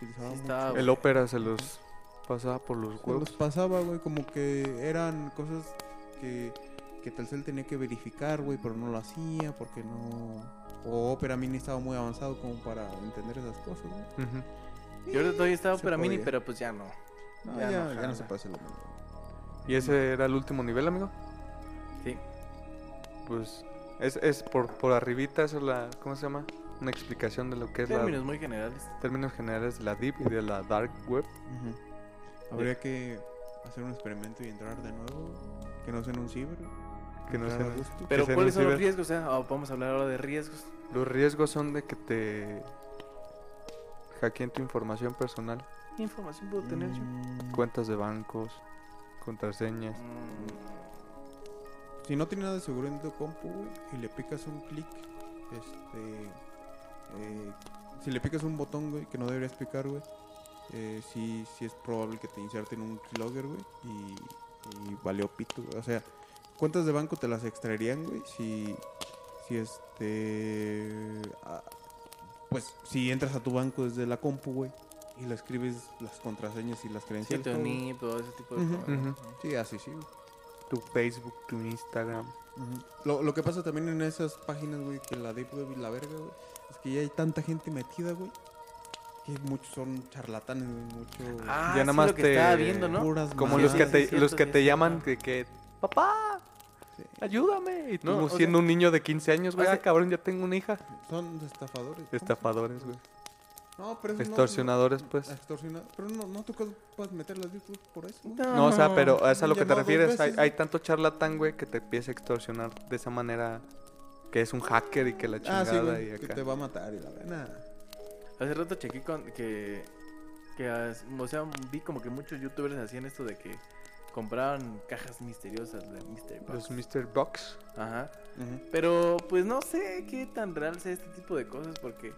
Sí estaba. El ópera se los pasaba por los Se los huevos. pasaba, güey, como que eran cosas que, que Telcel tenía que verificar, güey, pero no lo hacía porque no... O Opera Mini estaba muy avanzado como para entender esas cosas, güey. Ujú. Yo ahorita todavía estaba Opera Mini, podía. pero pues ya no. No, Ya ya, no ya no se puede hacer lo mismo. ¿Y ese era el último nivel, amigo? Sí. Pues es, es por, por arribita, eso es la... ¿Cómo se llama? Una explicación de lo que es Términos la... muy generales. Términos generales de la Deep y de la Dark Web. Habría que hacer un experimento y entrar de nuevo, que no sea en un ciber. Que no gusto. Pero ¿cuáles son los riesgos? O sea, o vamos a hablar ahora de riesgos. Los riesgos son de que te hackeen tu información personal, ¿Qué información puedo tener yo? Cuentas de bancos, contraseñas. Mm, Si no tiene nada de seguro en tu compu, güey, y le picas un clic, este. eh, si le picas un botón, güey, que no deberías picar, güey, eh, sí, sí es probable que te inserten un keylogger, güey, y, y valió pito, güey. O sea, cuentas de banco te las extraerían, güey, si. Si este. ah, pues si entras a tu banco desde la compu, güey, y le escribes las contraseñas y las Sí, credenciales. tu todo, güey. NIP, todo ese tipo de Ujú. cosas. Ujú. Sí, así sí, güey. Tu Facebook, tu Instagram. Lo, lo que pasa también en esas páginas, güey, que la Deep Web y la verga, güey, es que ya hay tanta gente metida, güey, que muchos son charlatanes, güey, mucho... Ah, Ya sí, nada más lo que te- estaba viendo, ¿no? puras Como Sí, los sí, que sí, te, cierto, los que sí, te llaman que, que papá, Sí. ayúdame. Y tú No, siendo sea- un niño de 15 años, güey, o ah, sea- cabrón, ya tengo una hija. Son estafadores. Estafadores, güey. No, pero eso no- Extorsionadores, no- pues. extorsiona- Pero no, no tú puedes meter las Web por eso. güey. No, o sea, pero es a lo que te refieres. Hay, veces, hay tanto charlatán, güey, que te empieza a extorsionar de esa manera que es un hacker y que la Ah, chingada sí, güey, y que acá. te va a matar y la verdad. Hace rato chequé con que, que, o sea, vi como que muchos youtubers hacían esto de que compraban cajas misteriosas de Los Box. Mr. Box. Ajá. Pero pues no sé qué tan real sea este tipo de cosas porque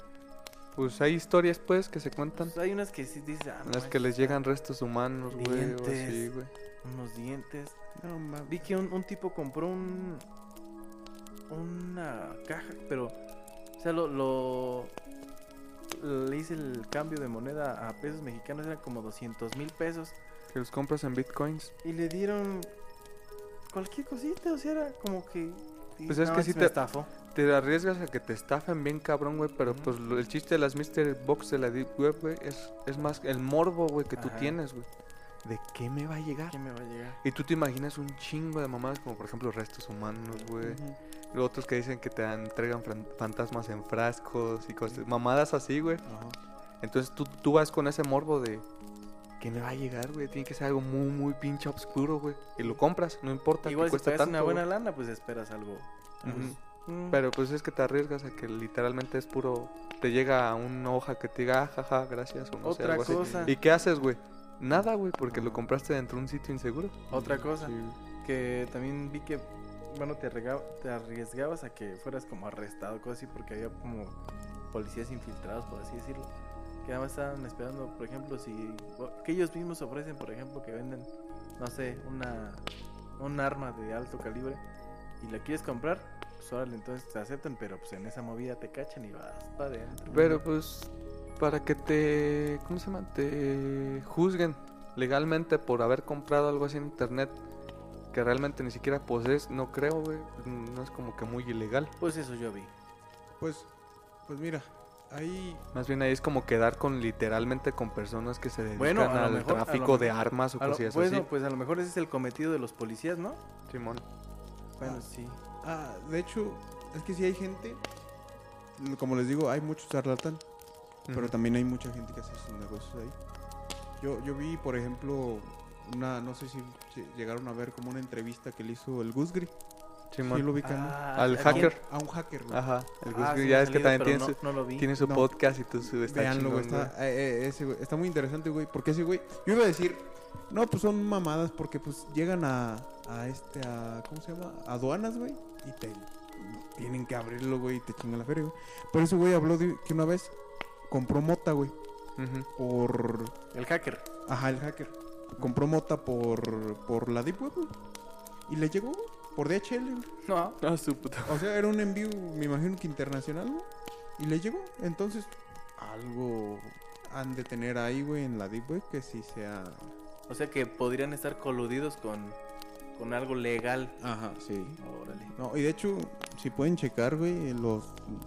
Pues hay historias, pues, que se cuentan. pues, hay unas que sí dicen, ah, no las que les llegan restos humanos, güey, güey. unos dientes. No, mames. Vi que un, un tipo compró un una caja, pero o sea, lo, lo le hice el cambio de moneda a pesos mexicanos, eran como 200 mil pesos. Que los compras en bitcoins. Y le dieron cualquier cosita, o sea, era como que. Pues es que sí me te- estafó. Te arriesgas a que te estafen bien cabrón, güey, pero pues el chiste de las Mr. Box de la Deep Web, güey, es, es más el morbo, güey, que tú tienes, güey. ¿De qué me va a llegar? ¿Quién me va a llegar? Y tú te imaginas un chingo de mamadas como por ejemplo restos humanos, güey. Luego otros que dicen que te entregan fantasmas en frascos y cosas, mamadas así, güey. Entonces tú, tú vas con ese morbo de ¿qué me va a llegar, güey? Tiene que ser algo muy, muy pinche oscuro, güey. Y lo compras, no importa, Igual te si cuesta tanto. una buena güey. lana, pues esperas algo. Mm, Pero pues es que te arriesgas a que literalmente es puro. Te llega una hoja que te diga, "Ah, jaja, gracias, o no sé, Otra algo así. cosa. ¿Y qué haces, güey? Nada, güey, porque lo compraste dentro de un sitio inseguro. Otra cosa. Sí. Que también vi que, bueno, te, te arriesgabas a que fueras como arrestado, cosas así, porque había como policías infiltrados, por así decirlo. Que nada más estaban esperando, por ejemplo, si. Que ellos mismos ofrecen, por ejemplo, que venden, no sé, una. Un arma de alto calibre y la quieres comprar, pues órale, entonces te aceptan, pero pues en esa movida te cachan y vas para adentro. Pero pues, para que te. ¿Cómo se llama? Te juzguen legalmente por haber comprado algo así en internet que realmente ni siquiera posees, no creo, güey. No es como que muy ilegal. Pues eso yo vi. Pues, pues mira, ahí Más bien ahí es como quedar con literalmente con personas que se dedican Bueno, a lo al mejor- a lo tráfico de armas o A lo- cosillas bueno, así. pues a lo mejor ese es el cometido de los policías, ¿no? Simón. Bueno, Ah. sí. Ah, de hecho, es que si hay gente, como les digo, hay muchos charlatán, pero también hay mucha gente que hace sus negocios ahí. Yo, yo vi, por ejemplo, una, no sé si si llegaron a ver como una entrevista que le hizo el Gusgri. Simón. Sí lo ubican. Ah, Al ¿a hacker. quién? A un hacker, güey. Ajá. El Ah, sí ya es que también tiene no, su, no lo vi. tiene su No. podcast y tú su está Veanlo, güey, chingón, está, eh, eh, ese, güey, está muy interesante, güey, porque ese güey, yo iba a decir, no, pues son mamadas, porque pues llegan a, a este, a, ¿cómo se llama? Aduanas, güey, y te tienen que abrirlo, güey, y te chingan la feria, güey. Pero ese güey habló de que una vez compró mota, güey, Ujú. por, El hacker. ajá, el hacker, compró mota por, por la Deep Web, güey, y le llegó, güey, por DHL, güey. No. Ah, su puta. O sea, era un envío, me imagino que internacional, güey. Y le llegó. Entonces, algo han de tener ahí, güey, en la Deep Web que sí sea. O sea que podrían estar coludidos con, con algo legal. Ajá, sí. Órale. No, y de hecho, si pueden checar, güey, los,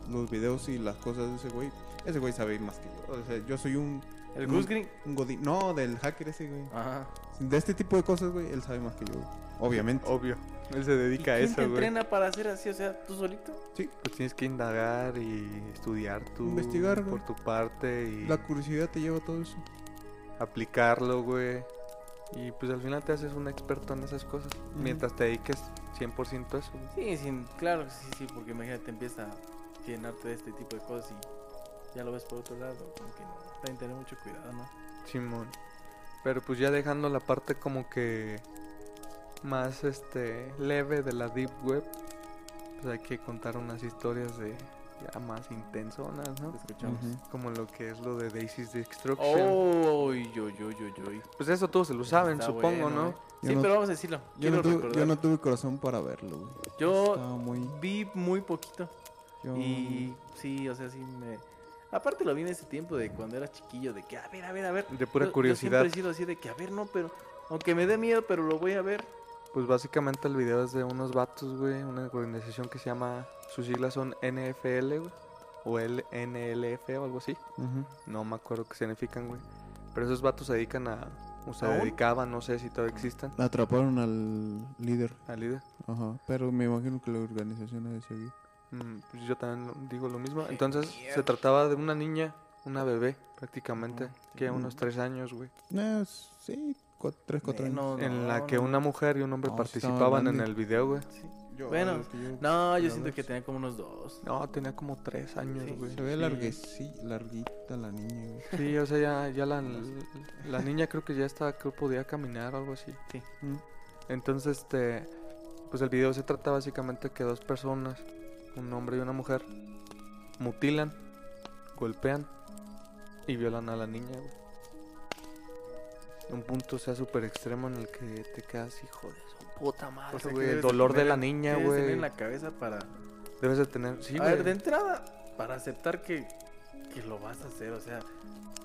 los videos y las cosas de ese güey, ese güey sabe más que yo. O sea, yo soy un, El. Goose Green. un godín. No, del hacker ese, güey. Ajá. De este tipo de cosas, güey, él sabe más que yo. Obviamente. Obvio. Él se ¿Y dedica a quién eso, te güey. entrena para hacer así? O sea, ¿tú solito? Sí, Pues tienes que indagar y estudiar tú. Investigar, Por güey. tu parte y la curiosidad te lleva a todo eso. aplicarlo, güey. Y pues al final te haces un experto en esas cosas. Mientras te dediques 100% eso. güey. Sí, sin, claro, que sí, sí, porque imagínate, empieza a llenarte de este tipo de cosas y ya lo ves por otro lado, como que no, también tener mucho cuidado, ¿no? Simón. Pero pues ya dejando la parte como que más este leve de la deep web, pues hay que contar unas historias de ya más intensonas, ¿no? Escuchamos. Ujú. Como lo que es lo de Daisy's Destruction. Oh, yo, yo, yo, yo. Pues eso todos se lo saben, Está supongo, bueno, ¿no? eh. Yo Sí, no- pero vamos a decirlo. Yo no, tuve, yo no tuve corazón para verlo, güey. Yo muy... vi muy poquito. yo- Y sí, o sea, sí me. Aparte lo vi en ese tiempo de cuando era chiquillo, de que a ver, a ver, a ver. De pura Yo- curiosidad. Yo siempre he sido así de que a ver, no, pero. Aunque me dé miedo, pero lo voy a ver. Pues básicamente el video es de unos vatos, güey, una organización que se llama, sus siglas son NFL, güey, o LNLF o algo así. No me acuerdo qué significan, güey. Pero esos vatos se dedican a, o se ¿Aún? dedicaban, no sé si todavía existan, Atraparon al líder. al líder. Ajá. Pero me imagino que la organización ha de seguir. Mm, pues yo también lo- digo lo mismo. Entonces se trataba de una niña, una bebé prácticamente, que sí. unos tres años, güey. Eh, sí, cua- tres, cuatro años. En la no, que no. una mujer y un hombre No, sí estaba participaban en el video, güey. Sí. Yo- Bueno, yo- No, yo siento que tenía como unos dos. No, tenía como tres años, Sí. güey. Se ve Sí. larguita la niña, güey. Sí, o sea, ya, ya la, la niña creo que ya estaba, creo que podía caminar o algo así. Sí. Mm. Entonces, este, pues el video se trata básicamente que dos personas, un hombre y una mujer, mutilan, golpean y violan a la niña, güey. Un punto, o sea, súper extremo en el que te quedas, hijo de su puta madre, O sea, güey. El de dolor de la niña, debes tener güey. en la cabeza para. Debes de tener, sí, a ver, de güey. entrada, para aceptar que, que lo vas a hacer, o sea.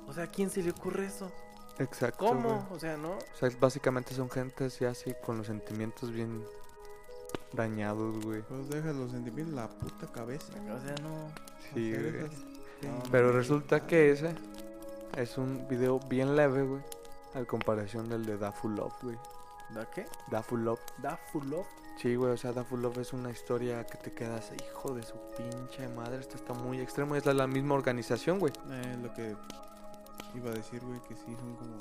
O sea, ¿a quién se le ocurre eso? Exacto. ¿Cómo? güey. O sea, ¿no? O sea, básicamente son gentes ya así con los sentimientos bien dañados, güey. Pues dejas los sentimientos en la puta cabeza. O sea, no. Sí, Hacer güey. esas- No, Pero resulta que ese es un video bien leve, güey. Al comparación del de Da Full Love, güey. ¿Da qué? Da Full Love. ¿Da full love? Sí, güey, o sea, Da Full Love es una historia que te quedas, hijo de su pinche madre. Esto está muy extremo. Es la, la misma organización, güey. Eh, lo que iba a decir, güey, que sí son como...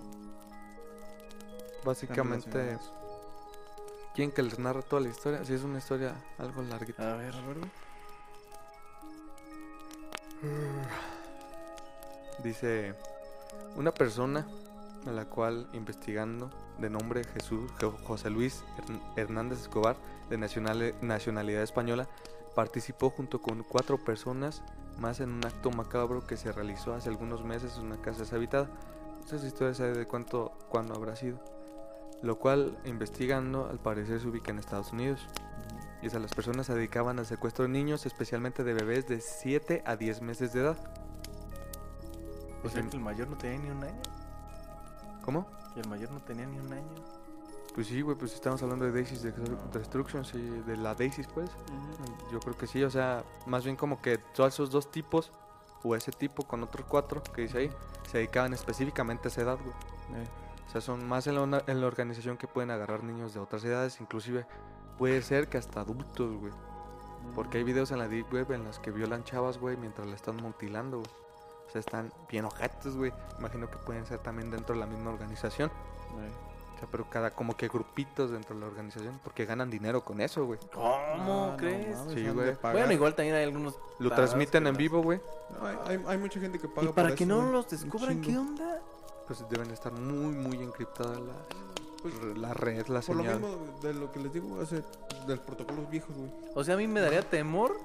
Básicamente. ¿quién que les narra toda la historia? Sí, es una historia algo larguita. A ver, a ver, güey. Dice, una persona a la cual investigando de nombre Jesús Jo- José Luis Hern- Hernández Escobar de nacional- nacionalidad española participó junto con cuatro personas más en un acto macabro que se realizó hace algunos meses en una casa deshabitada. Esa historia sabe de cuánto, cuándo habrá sido. Lo cual, investigando, al parecer se ubica en Estados Unidos. Y esas las personas se dedicaban al secuestro de niños, especialmente de bebés de 7 a 10 meses de edad. O sea, que el mayor no tenía ni un año. ¿Cómo? Que el mayor no tenía ni un año. Pues sí, güey, pues estamos hablando de Daisy's Destru- Destruction, sí, de la Daisy's, pues. Yo creo que sí, o sea, más bien como que todos esos dos tipos, o ese tipo con otros cuatro que dice ahí, se dedicaban específicamente a esa edad, güey. Eh, O sea, son más en la, en la organización que pueden agarrar niños de otras edades, inclusive puede ser que hasta adultos, güey. Porque hay videos en la Deep Web en los que violan chavas, güey, mientras la están mutilando, güey. O sea, están bien ojetes, güey. Imagino que pueden ser también dentro de la misma organización. eh. O sea, pero cada como que grupitos dentro de la organización, porque ganan dinero con eso, güey. ¿Cómo Ah, no crees? mames, Sí, güey. bueno, igual también hay algunos. Lo transmiten en vivo, güey. No, hay, hay, mucha gente que paga Y para por que eso, no los descubran, ¿qué onda? Pues deben estar muy, muy encriptadas la, Pues, la red, la Por lo señal. mismo de lo que les digo, hace de los protocolos viejos, güey. O sea, a mí me daría temor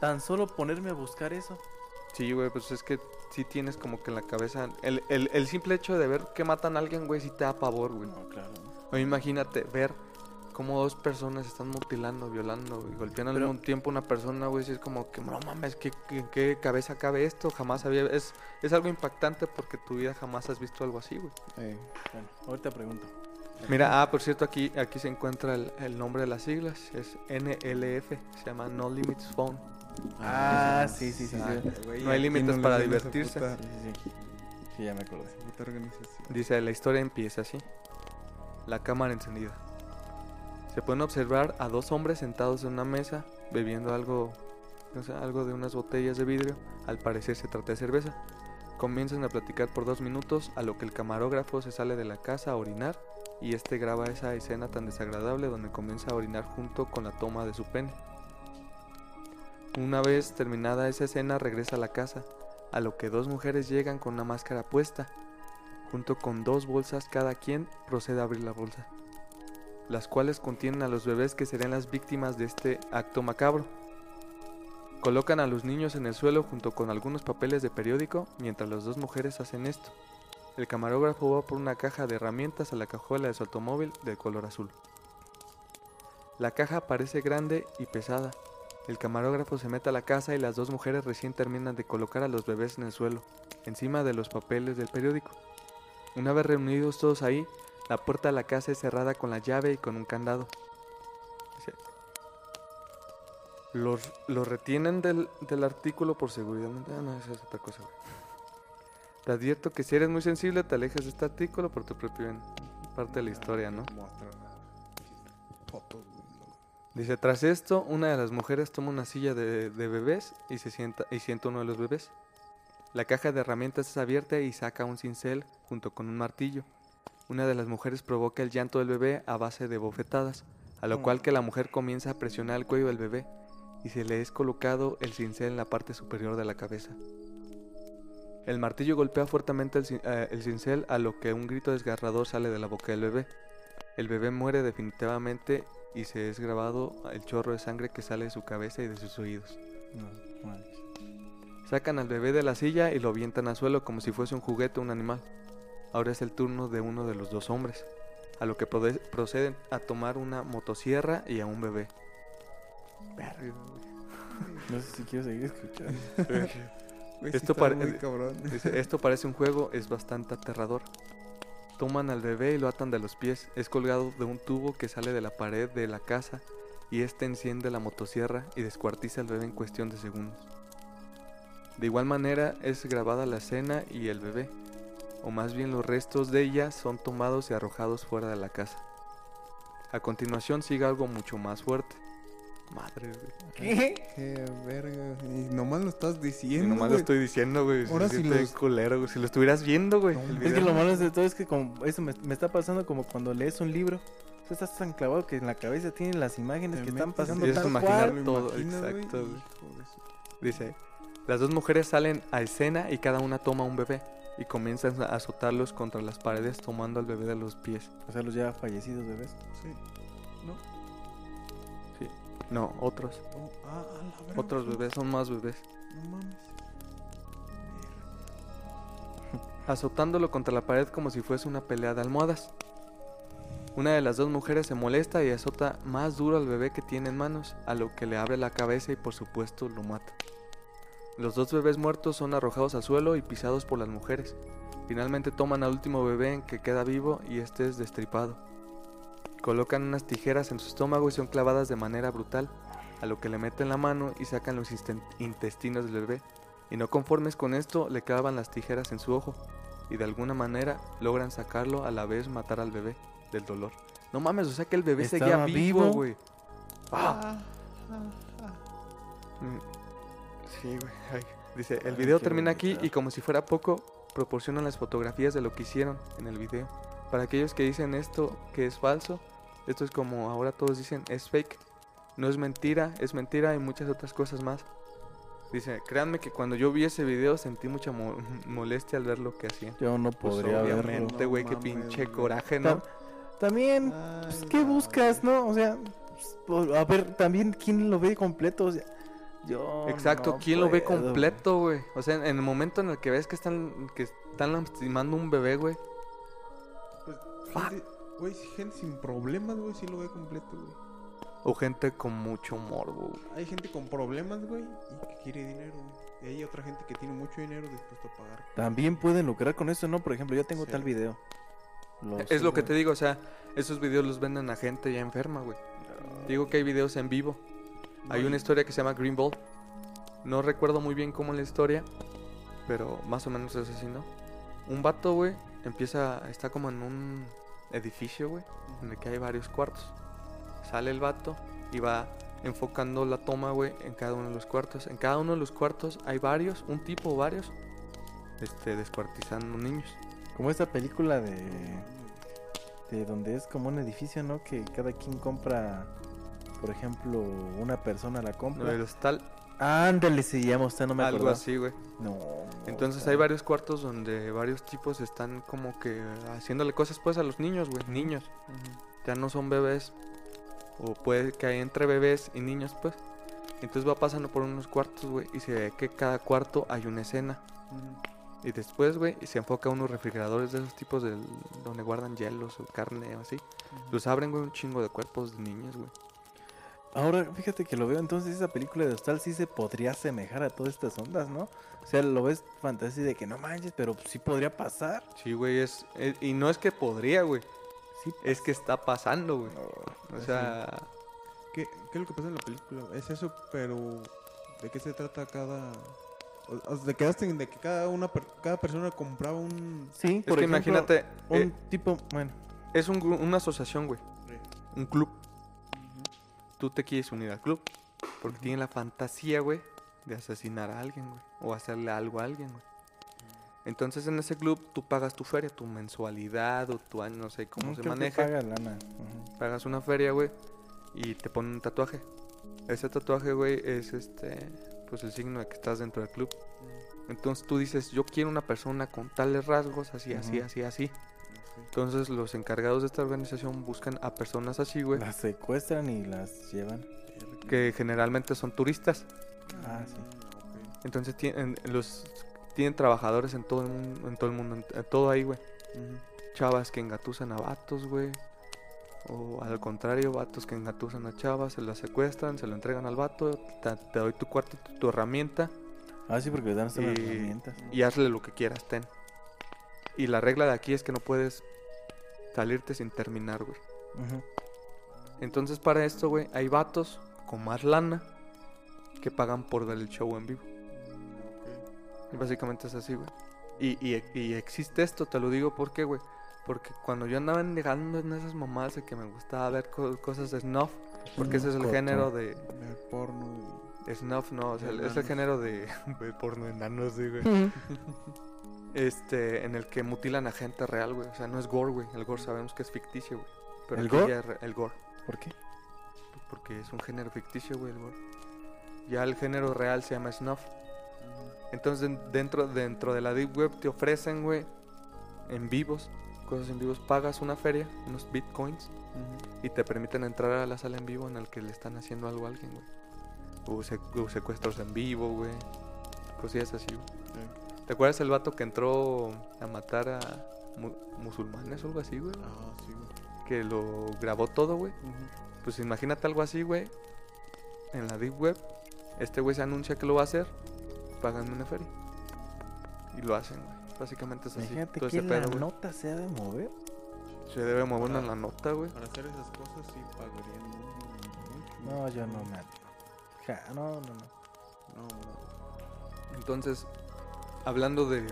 tan solo ponerme a buscar eso. Sí, güey, pues es que sí tienes como que en la cabeza... El, el, el simple hecho de ver que matan a alguien, güey, sí te da pavor, güey. No, claro. O imagínate ver cómo dos personas están mutilando, violando y golpeando al Pero- mismo tiempo a una persona, güey. Sí es como que, no mames, ¿qué, qué, en qué cabeza cabe esto? Jamás había... Es, es algo impactante porque tu vida jamás has visto algo así, güey. Eh, Bueno, ahorita pregunto. Mira, ah, por cierto, aquí, aquí se encuentra el, el nombre de las siglas. Es NLF, se llama No Limits Phone. Ah, sí, sí, sí. Sí. güey, No hay límites para divertirse. puta- Sí, sí, sí. Sí, ya me acordé. puta organización. Dice, la historia empieza así. La cámara encendida. Se pueden observar a dos hombres sentados en una mesa bebiendo algo, no sé, algo de unas botellas de vidrio. Al parecer se trata de cerveza. Comienzan a platicar por dos minutos, a lo que el camarógrafo se sale de la casa a orinar y este graba esa escena tan desagradable donde comienza a orinar junto con la toma de su pene. Una vez terminada esa escena regresa a la casa, a lo que dos mujeres llegan con una máscara puesta, junto con dos bolsas cada quien procede a abrir la bolsa, las cuales contienen a los bebés que serían las víctimas de este acto macabro. Colocan a los niños en el suelo junto con algunos papeles de periódico mientras las dos mujeres hacen esto. El camarógrafo va por una caja de herramientas a la cajuela de su automóvil de color azul. La caja parece grande y pesada. El camarógrafo se mete a la casa y las dos mujeres recién terminan de colocar a los bebés en el suelo, encima de los papeles del periódico. Una vez reunidos todos ahí, la puerta de la casa es cerrada con la llave y con un candado. Los, los retienen del, del artículo por seguridad. Ah, no, esa es otra cosa. Te advierto que si eres muy sensible, te alejes de este artículo por tu propio bien. Parte de la historia, ¿no? Dice, tras esto, una de las mujeres toma una silla de, de bebés y se sienta y sienta uno de los bebés. La caja de herramientas es abierta y saca un cincel junto con un martillo. Una de las mujeres provoca el llanto del bebé a base de bofetadas, a lo cual que la mujer comienza a presionar el cuello del bebé y se le es colocado el cincel en la parte superior de la cabeza. El martillo golpea fuertemente el, eh, el cincel a lo que un grito desgarrador sale de la boca del bebé. El bebé muere definitivamente y se es grabado el chorro de sangre que sale de su cabeza y de sus oídos. No. Sacan al bebé de la silla y lo avientan al suelo como si fuese un juguete o un animal. Ahora es el turno de uno de los dos hombres, a lo que proceden a tomar una motosierra y a un bebé. No sé si quiero seguir escuchando. Pare- esto parece un juego, es bastante aterrador. Toman al bebé y lo atan de los pies. Es colgado de un tubo que sale de la pared de la casa y este enciende la motosierra y descuartiza al bebé en cuestión de segundos. De igual manera es grabada la escena y el bebé, o más bien los restos de ella son tomados y arrojados fuera de la casa. A continuación sigue algo mucho más fuerte. Madre, güey. ¿Qué? Qué verga. Y nomás lo estás Y diciendo. nomás lo estoy diciendo, güey. Ahora se si los- culero, güey. Si lo estuvieras viendo, güey. No, es que lo malo de todo es que como eso me, me está pasando como cuando lees un libro. O sea, estás tan clavado que en la cabeza tienes las imágenes que están pasando y tal imaginar todo, imaginas, güey, exacto, güey. Dice, las dos mujeres salen a escena y cada una toma un bebé y comienzan a azotarlos contra las paredes tomando al bebé de los pies. O sea, los ya fallecidos bebés. Sí. ¿No? Otros. Otros bebés, son más bebés. No mames. Azotándolo contra la pared como si fuese una pelea de almohadas. Una de las dos mujeres se molesta y azota más duro al bebé que tiene en manos, a lo que le abre la cabeza y por supuesto lo mata. Los dos bebés muertos son arrojados al suelo y pisados por las mujeres. Finalmente toman al último bebé que queda vivo y este es destripado. Colocan unas tijeras en su estómago y son clavadas de manera brutal, a lo que le meten la mano y sacan los intestinos del bebé. Y no conformes con esto, le clavan las tijeras en su ojo y de alguna manera logran sacarlo a la vez matar al bebé del dolor. No mames, o sea que el bebé seguía ¿Estaba vivo, güey. Ah. Ah, ah. Mm, Sí, güey. ay. Dice, el video termina aquí y como si fuera poco, proporcionan las fotografías de lo que hicieron en el video. Para aquellos que dicen esto que es falso, esto es como ahora todos dicen es fake. No es mentira, es mentira y muchas otras cosas más. Dice, créanme que cuando yo vi ese video sentí mucha mo- molestia al ver lo que hacían. Yo no Pues podría verlo. obviamente, güey, qué pinche coraje, ¿no? Ta- También, Ay, pues, ¿qué no. buscas, no? O sea, pues, pues, a ver, también, ¿quién lo ve completo? O sea, yo Exacto, no ¿quién lo ve completo, güey? O sea, en, el momento en el que ves que están que están lastimando un bebé, güey. Pues, güey, gente sin problemas, güey, sí lo ve completo, güey. O gente con mucho morbo, güey. Hay gente con problemas, güey, y que quiere dinero, güey. Y hay otra gente que tiene mucho dinero dispuesto a pagar. También pueden lucrar con eso, ¿no? Por ejemplo, yo tengo Sí. tal video. Lo Es lo que te digo, o sea, esos videos los venden a gente ya enferma, güey. Digo que hay videos en vivo. Hay una historia que se llama Green Ball. No recuerdo muy bien cómo es la historia, pero más o menos es así, ¿no? Un vato, güey, empieza, está como en un edificio, güey, en el que hay varios cuartos. Sale el vato y va enfocando la toma, güey, en cada uno de los cuartos. En cada uno de los cuartos hay varios, un tipo o varios, este, descuartizando niños. Como esta película de. este, donde es como un edificio, ¿no? Que cada quien compra, por ejemplo, una persona la compra. El hostal, Ándale, llama usted, no me algo acuerdo. así, güey. No. Entonces hay varios cuartos donde varios tipos están como que haciéndole cosas pues a los niños, güey, niños. Ya no son bebés. O puede que hay entre bebés y niños, pues. Entonces va pasando por unos cuartos, güey, y se ve que cada cuarto hay una escena. Y después, güey, se enfoca a unos refrigeradores de esos tipos del, donde guardan hielos o carne o así. Los abren, güey, un chingo de cuerpos de niños, güey. Ahora, fíjate que lo veo, entonces esa película de Hostal sí se podría asemejar a todas estas ondas, ¿no? O sea, lo ves fantasía de que no manches, pero sí podría pasar. Sí, güey, es, es- Y no es que podría, güey. Sí, Es que está pasando, güey. O sea, ¿Qué, ¿Qué es lo que pasa en la película? Es eso, pero ¿de qué se trata cada...? Te quedaste en de que cada una per- cada persona compraba un... sí, es por que ejemplo, imagínate, un eh, tipo, bueno, es un gru- una asociación, güey. Un club. Tú te quieres unir al club. Porque tienen la fantasía, güey, de asesinar a alguien, güey. O hacerle algo a alguien, güey. Entonces en ese club tú pagas tu feria, tu mensualidad o tu año, no sé cómo mm, se maneja. paga lana. ujú. Pagas una feria, güey, y te ponen un tatuaje. Ese tatuaje, güey, es este, pues el signo de que estás dentro del club. Entonces tú dices, yo quiero una persona con tales rasgos, así, así, así, así. Entonces los encargados de esta organización buscan a personas así, güey, Las secuestran y las llevan. que generalmente son turistas. Ah, sí. Entonces tienen los tienen trabajadores en todo el mundo, en todo el mundo, en, en todo ahí, güey. Chavas que engatusan a vatos, güey. O al contrario, vatos que engatusan a chavas, se las secuestran, se lo entregan al vato, te, te doy tu cuarto, tu, tu herramienta Ah, sí, porque les dan Y- herramientas. y hazle lo que quieras, ten. Y la regla de aquí es que no puedes salirte sin terminar, güey. Ujú. Entonces para esto, güey, hay vatos con más lana que pagan por ver el show en vivo. Y básicamente es así, güey. Y, y, y existe esto, te lo digo porque, güey. Porque cuando yo andaba negando en esas mamadas de que me gustaba ver co- cosas de snuff, porque ese es el género de... Ver porno Snuff, no, o sea, De es el género de... de porno enanos, sí, güey. Este, en el que mutilan a gente real, güey. O sea, no es gore, güey. El gore sabemos que es ficticio, güey. Pero ¿El gore? es el gore. ¿Por qué? Porque es un género ficticio, güey, el gore. Ya el género real se llama snuff. Entonces den- dentro, dentro de la Deep Web te ofrecen, güey, en vivos, cosas en vivos, pagas una feria, unos bitcoins, y te permiten entrar a la sala en vivo en el que le están haciendo algo a alguien, güey. O, o secuestros en vivo, güey. Cosillas así, güey. ¿Te acuerdas el vato que entró a matar a mu- musulmanes o algo así, güey? Ah, sí, güey. Que lo grabó todo, güey. Pues imagínate algo así, güey. En la Deep Web, este güey se anuncia que lo va a hacer, pagan una feria. Y lo hacen, güey. Básicamente es así. Imagínate todo que ese la pedo, güey. nota se ha de mover. Se debe mover Para- en la nota, güey. Para hacer esas cosas sí pagarían. No, yo no me atrevo. Ja, no, no, no. No, no. Entonces, hablando de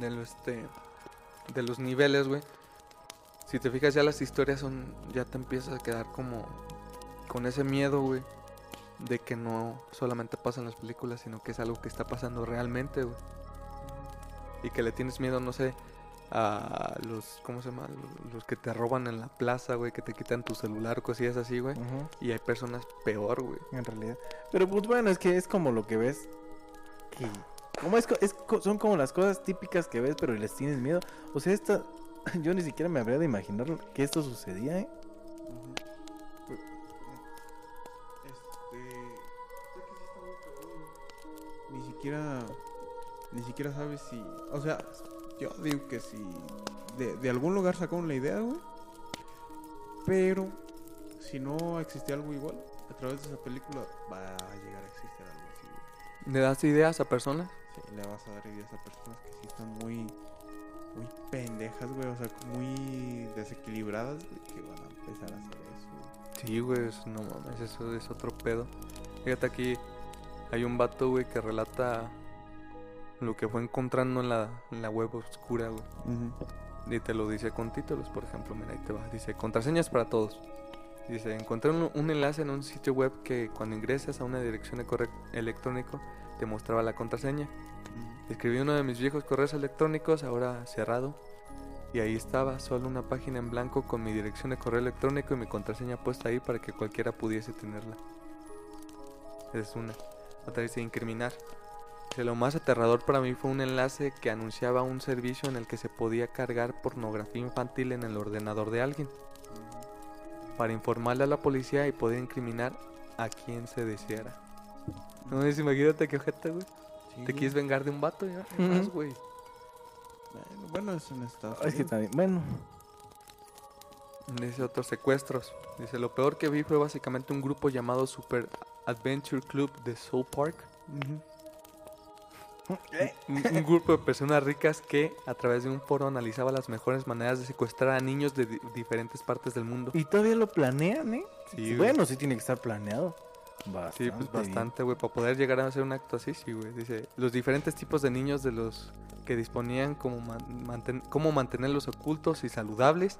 de lo este de los niveles, güey. Si te fijas ya las historias son ya te empiezas a quedar como con ese miedo, güey, de que no solamente pasa en las películas, sino que es algo que está pasando realmente, güey. Y que le tienes miedo, no sé, a los ¿cómo se llama? Los que te roban en la plaza, güey, que te quitan tu celular, cosillas así, güey. Y hay personas peor, güey. en realidad. Pero pues bueno, es que es como lo que ves. Que, como es, es son como las cosas típicas que ves, pero les tienes miedo. O sea, esta, yo ni siquiera me habría de imaginar que esto sucedía, ¿eh? Este. Ni siquiera. Ni siquiera sabes si. O sea, yo digo que si. De, de algún lugar sacaron la idea, güey. Pero. Si no existía algo igual, a través de esa película va a llegar a existir algo así. ¿Le das ideas a personas? Sí, le vas a dar ideas a personas que sí están muy. Muy pendejas, güey. O sea, muy desequilibradas, güey, que van a empezar a hacer eso. Sí, güey, no mames, eso es otro pedo. Fíjate aquí, hay un vato, güey, que relata lo que fue encontrando en la, en la web oscura, güey. Y te lo dice con títulos, por ejemplo, mira, ahí te va. Dice, contraseñas para todos. Dice, encontré un, un enlace en un sitio web que cuando ingresas a una dirección de correo electrónico te mostraba la contraseña. Escribí uno de mis viejos correos electrónicos, ahora cerrado. Y ahí estaba, solo una página en blanco con mi dirección de correo electrónico y mi contraseña puesta ahí para que cualquiera pudiese tenerla. Esa es una. Otra dice incriminar. Dice, lo más aterrador para mí fue un enlace que anunciaba un servicio en el que se podía cargar pornografía infantil en el ordenador de alguien. Para informarle a la policía y poder incriminar a quien se deseara. No es, imagínate qué ojete, güey. Sí, Te quieres vengar de un vato, ya. Ujú. Más, güey. Bueno, es en Estados Es que también, bueno, Dice otros secuestros. Dice, lo peor que vi fue básicamente un grupo llamado Super Adventure Club de Soul Park. Un, un grupo de personas ricas que a través de un foro analizaba las mejores maneras de secuestrar a niños de di- diferentes partes del mundo. y todavía lo planean, ¿eh? Sí, bueno, sí tiene que estar planeado. Bastante Sí, pues bastante, güey. Para poder llegar a hacer un acto así, sí, güey. Dice, los diferentes tipos de niños de los que disponían como man- manten- cómo mantenerlos ocultos y saludables.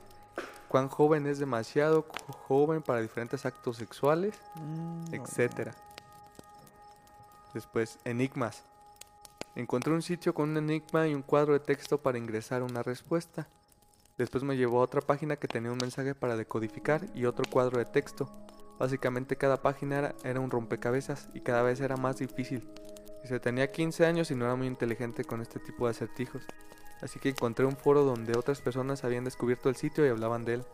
Cuán joven es demasiado joven para diferentes actos sexuales, Mm, no. etcétera. Después, enigmas. Encontré un sitio con un enigma y un cuadro de texto para ingresar una respuesta. Después me llevó a otra página que tenía un mensaje para decodificar y otro cuadro de texto. Básicamente cada página era, un rompecabezas y cada vez era más difícil. Dice, tenía 15 años y no era muy inteligente con este tipo de acertijos. Así que encontré un foro donde otras personas habían descubierto el sitio y hablaban de él.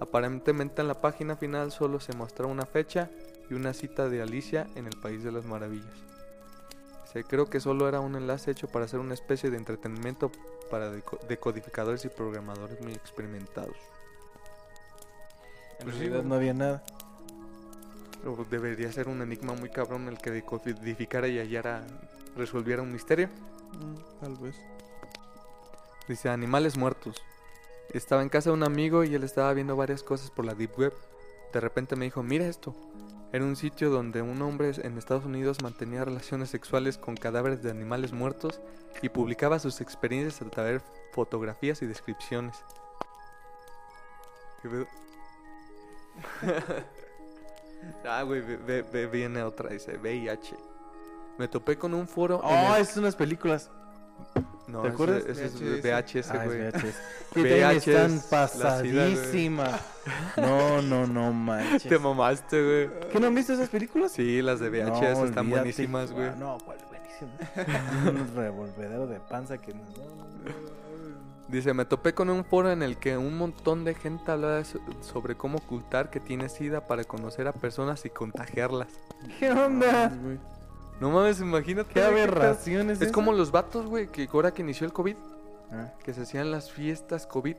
Aparentemente en la página final solo se mostraba una fecha y una cita de Alicia en el País de las Maravillas. Creo que solo era un enlace hecho para hacer una especie de entretenimiento para deco- decodificadores y programadores muy experimentados. En Pues realidad no había nada. Debería ser un enigma muy cabrón el que decodificara y hallara, resolviera un misterio. Mm, tal vez. Dice, animales muertos. Estaba en casa de un amigo y él estaba viendo varias cosas por la Deep Web. De repente me dijo, mira esto. Era un sitio donde un hombre en Estados Unidos mantenía relaciones sexuales con cadáveres de animales muertos y publicaba sus experiencias a través de fotografías y descripciones. ¿Qué pedo? ah, güey, ve- viene otra, dice VIH. Me topé con un foro. en Oh, el- es unas películas. No, ¿te ese- acuerdas? Es VHS. VHS, Ah, es güey. VHS. Están güey. pasadísimas. No, no, no manches. Te mamaste, güey. ¿Qué no han visto esas películas? Sí, las de VHS No, están buenísimas, güey. Ah, No, ¿cuál buenísimas? Un revolvedero de panza que no. Dice, me topé con un foro en el que un montón de gente hablaba sobre cómo ocultar que tienes SIDA para conocer a personas y contagiarlas. ¿Qué onda? No mames, imagínate. ¿Qué güey, pedo. aberraciones Es como los vatos, güey, que ahora que inició el COVID, Ah, que se hacían las fiestas COVID.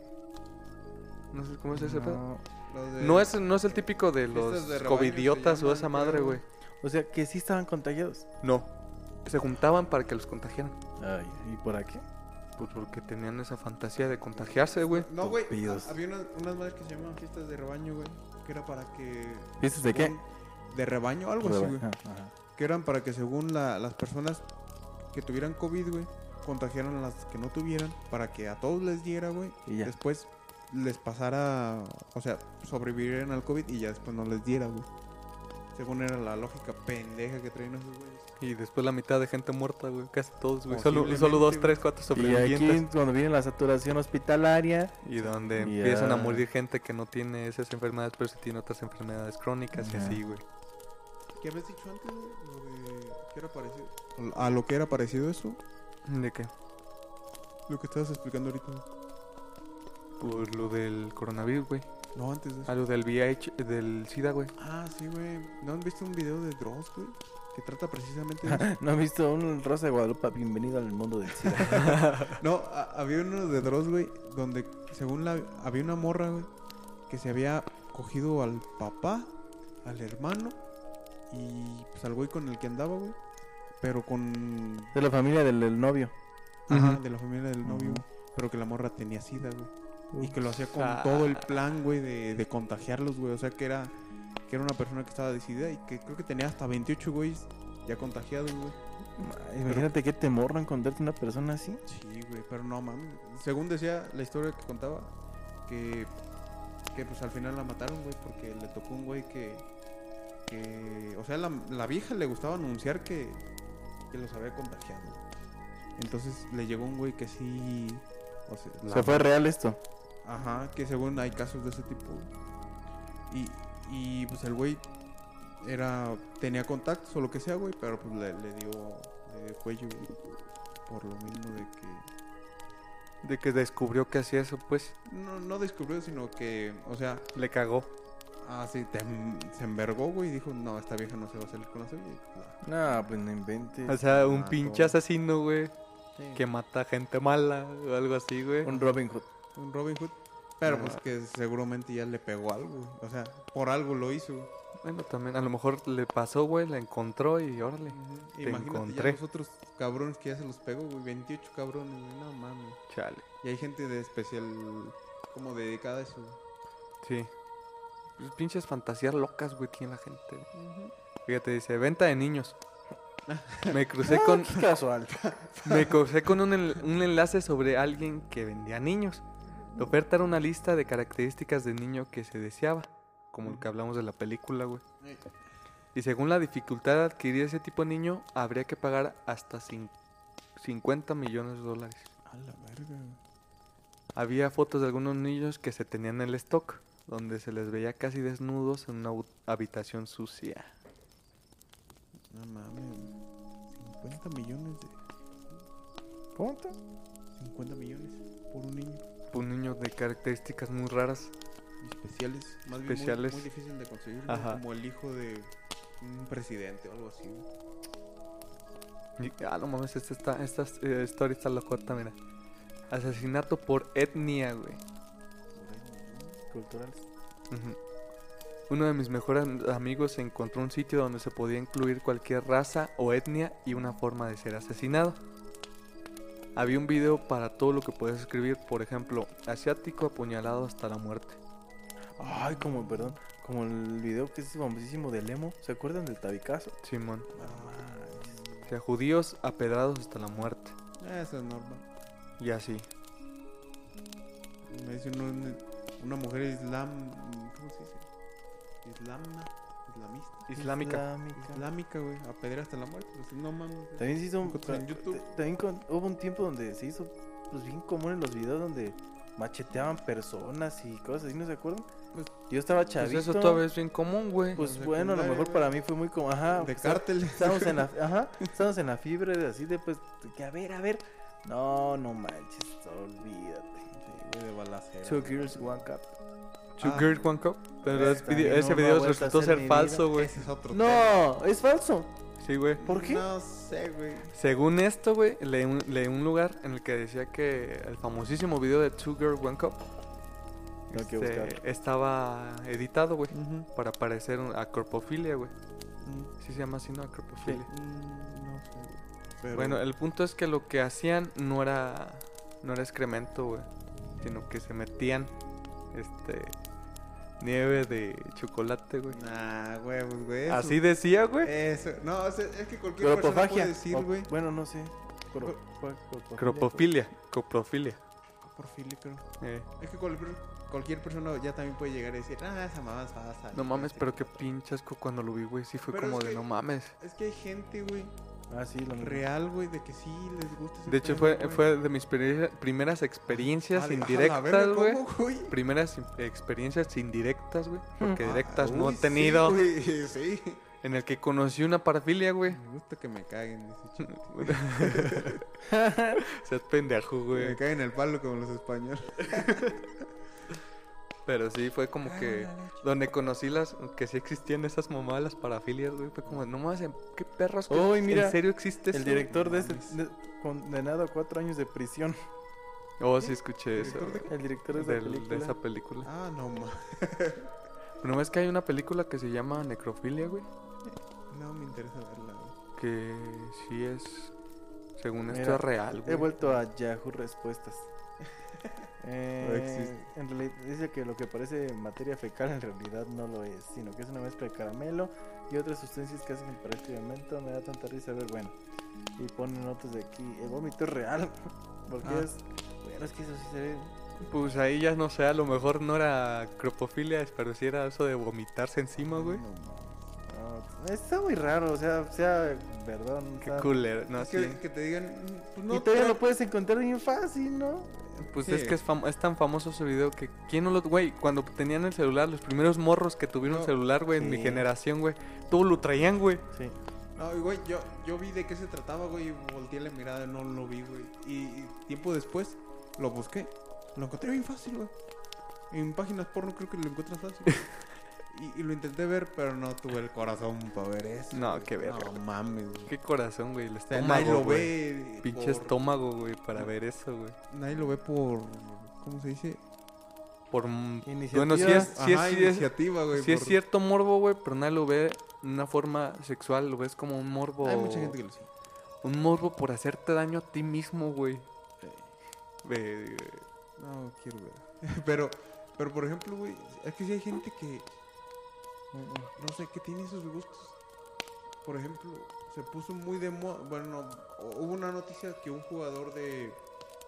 No sé cómo es ese pedo. no. De- No es, no es el típico de los de covidiotas o esa madre, güey. O sea, que sí estaban contagiados. No. Se juntaban para que los contagiaran. Ay, ¿y por aquí? Pues porque tenían esa fantasía de contagiarse, güey. No, güey. Había unas, unas madres que se llamaban fiestas de rebaño, güey. Que era para que. ¿Fiestas de qué? De rebaño, algo así, güey. Ajá, ajá. Que eran para que según la- las personas que tuvieran COVID, güey, contagiaran a las que no tuvieran. Para que a todos les diera, güey. Y ya. Después les pasara. O sea, sobrevivieran al COVID y ya después no les diera, güey. Según era la lógica pendeja que traían esos güeyes. Y después la mitad de gente muerta, güey. Casi todos, güey. Solo, solo dos, tres, cuatro Y sobrevivientes. aquí, cuando viene la saturación hospitalaria, Y donde empiezan a morir gente que no tiene esas enfermedades, pero sí tiene otras enfermedades crónicas y así, güey. ¿Qué habías dicho antes, güey? Lo de. ¿Qué era parecido? A lo que era parecido eso. ¿De qué? Lo que estabas explicando ahorita. Pues lo del coronavirus, güey. No, antes de eso. A lo del VIH, del SIDA, güey. Ah, sí, güey. ¿No han visto un video de Dross, güey? Que trata precisamente de eso. ¿no has visto un Rosa de Guadalupe? Bienvenido al mundo del SIDA. No, había uno de Dross, güey, donde según la... Había una morra, güey, que se había cogido al papá, al hermano y pues al güey con el que andaba, güey. Pero con... de la familia del, del novio. Ajá, de la familia del novio, güey. Pero que la morra tenía sida, güey. Y que lo hacía con Ah. todo el plan, güey, de, de contagiarlos, güey. O sea, que era, que era una persona que estaba decidida y que creo que tenía hasta 28 güeyes ya contagiados, güey. Imagínate qué temor no encontrarte una persona así. Sí, güey, pero no mames. Según decía la historia que contaba, que, que pues al final la mataron, güey, porque le tocó un güey que, que o sea, la, la vieja le gustaba anunciar que, que los había contagiado. Entonces le llegó un güey que sí, O sea, ¿Se la- fue real esto? Ajá, que según hay casos de ese tipo. Y, y pues el güey era tenía contactos o lo que sea, güey, pero pues le, le dio le dio cuello güey, por lo mismo de que De que descubrió que hacía eso, pues no, no descubrió, sino que, o sea, le cagó. Ah, sí, te- se envergó, güey, y dijo, "No, esta vieja no se va a salir con la suya." pues, No, pues no inventes. O sea, un mató. pinche asesino, güey, sí, que mata gente mala o algo así, güey. Un Robin Hood. un Robin Hood. Pero Ah. pues que seguramente ya le pegó algo, o sea, por algo lo hizo. Bueno, también a lo mejor le pasó, güey, la encontró y órale. Te Imagínate encontré. ya los otros cabrones que ya se los pegó, güey. 28 cabrones, güey. No mames. Chale. Y hay gente de especial, como dedicada a eso. Sí. Pues pinches fantasías locas, güey, tiene la gente. Fíjate, dice, venta de niños. Me crucé con, Qué casual. me crucé con un, un enlace sobre alguien que vendía niños. La oferta era una lista de características de niño que se deseaba, como el que hablamos de la película, güey. Y según la dificultad de adquirir ese tipo de niño, habría que pagar hasta cin- 50 millones de dólares. A la verga. Había fotos de algunos niños que se tenían en el stock, donde se les veía casi desnudos en una habitación sucia. No mames. 50 millones de. ¿Cuánto? 50 millones por un niño. Un niño de características muy raras. Especiales. Más bien muy-. Muy, difícil de conseguir. Como el hijo de un presidente o algo así. Y- ah, no mames, esta, está, esta eh, historia está locota, mira. Asesinato por etnia, güey. Culturales. Uno de mis mejores amigos encontró un sitio donde se podía incluir cualquier raza o etnia y una forma de ser asesinado. Había un video para todo lo que puedes escribir, por ejemplo, asiático apuñalado hasta la muerte. Ay, como, perdón, como el video que es famosísimo de Lemo. ¿Se acuerdan del tabicazo? Simón. No. O sea, judíos apedrados hasta la muerte. Eso es normal. Y así. Me dice uno- una mujer islam. ¿Cómo se dice? Islamna. Islamista. Islámica. Islámica. Islámica, güey. A pedrear hasta la muerte. pues, no mames. También se hizo un, en YouTube. ta- También con- hubo un tiempo donde se hizo pues bien común en los videos donde macheteaban personas y cosas así, ¿no se acuerdan? Pues- yo estaba Pues chavito. eso todavía es bien común, güey. Pues En bueno, a lo mejor para mí fue muy como, ajá, de pues, cártel. Estamos en la, ajá, estamos en la fibra de así de pues, que a ver, a ver. No, no manches, olvídate. Sí, balacera. Two Girls, One Cup. Two Ah. Girls, One Cup. Pero es video- ese video resultó ser falso, güey. Ese es otro tema. No, es falso. Sí, güey. ¿Por qué? No sé, güey. Según esto, güey, leí un, leí un lugar en el que decía que el famosísimo video de Two Girls, One Cup este, estaba editado, güey, para parecer un- a corpofilia, güey. Sí se llama así, ¿no? Acropofilia. Mm, no sé. Pero- Bueno, el punto es que lo que hacían no era no era excremento, güey, sino que se metían este nieve de chocolate, güey. Nah, huevos, güey. eso- Así decía, güey. Eso. No, o sea, es que cualquier persona puede decir, O- güey. Bueno, no sé. Cro- cro- cropofilia, Cropofilia, coprofilia. Coprofilia, creo. Eh, Es que cualquier, cualquier persona ya también puede llegar a decir, ah, esa mamá es falsa. no mames, pero qué pinche asco cuando lo vi, güey. Sí fue Pero como de que- no mames. Es que hay gente, güey, Ah, sí, lo mismo. real, güey, de que sí les gusta ese De hecho, fue, fue de mis primeras experiencias A la- a la indirectas, güey. Primeras im- experiencias indirectas, güey. Porque Ah, directas no he tenido. Sí, en el que conocí una parafilia, güey. Me gusta que me caguen, dice. Seas pendejo, Me güey. caen el palo como los españoles. Pero sí, fue como que... Donde conocí las... Que sí existían esas mamadas, las parafilias, güey. Fue como, no mames, ¿qué perros? mira, ¿En serio existe El eso? director de este mames. de- condenado a cuatro años de prisión. Oh, sí escuché eso. ¿Director de. El director de esa Del- película. de esa película. Ah, no, ma. ¿No ves que hay una película que se llama Necrofilia, güey? No me interesa verla, güey. Que sí es... Según esto Mira, es real, He güey. vuelto a Yahoo Respuestas. Eh, en realidad dice que lo que parece materia fecal en realidad no lo es, sino que es una mezcla de caramelo y otras sustancias que hacen para este alimento. Me da tanta risa ver, bueno. Y ponen notas de aquí. El vómito es real. Porque Ah. es. Bueno, es que eso sí se ve. Pues ahí ya no sé, a lo mejor no era cropofilia, pero sí era eso de vomitarse encima, güey. No, mames. No, está muy raro, o sea, sea verdad. Qué culero. No, que, sí. que te digan, pues no y todavía lo puedes encontrar bien fácil, ¿no? Pues Sí. es que es, fam- es tan famoso ese video que quién no lo güey, cuando tenían el celular, los primeros morros que tuvieron No, celular, güey, en mi generación, güey, todo lo traían, güey. Sí. No, y, güey, yo, yo vi de qué se trataba, güey, y volteé la mirada, no lo vi, güey. Y, y tiempo después lo busqué. Lo encontré bien fácil, güey. En páginas porno creo que lo encuentras fácil. y, y lo intenté ver, pero no tuve el corazón para ver eso. No, qué verga. No mames, güey. Qué corazón, güey, el O sea, nadie estómago, lo güey. ve. Pinche por- estómago, güey, para ver eso, güey. Nadie lo ve por. ¿Cómo se dice? Por mm, Iniciativa. bueno, sí es sí es, Ajá, es, iniciativa, güey. sí es por- cierto morbo, güey, pero nadie lo ve de una forma sexual, lo ves como un morbo. Hay mucha gente que lo sigue. Un morbo por hacerte daño a ti mismo, güey. Ve- No, quiero ver. pero, pero por ejemplo, güey, es que sí hay gente que. No sé, que tiene esos gustos. Por ejemplo, se puso muy de moda. Bueno, no, hubo una noticia que un jugador de,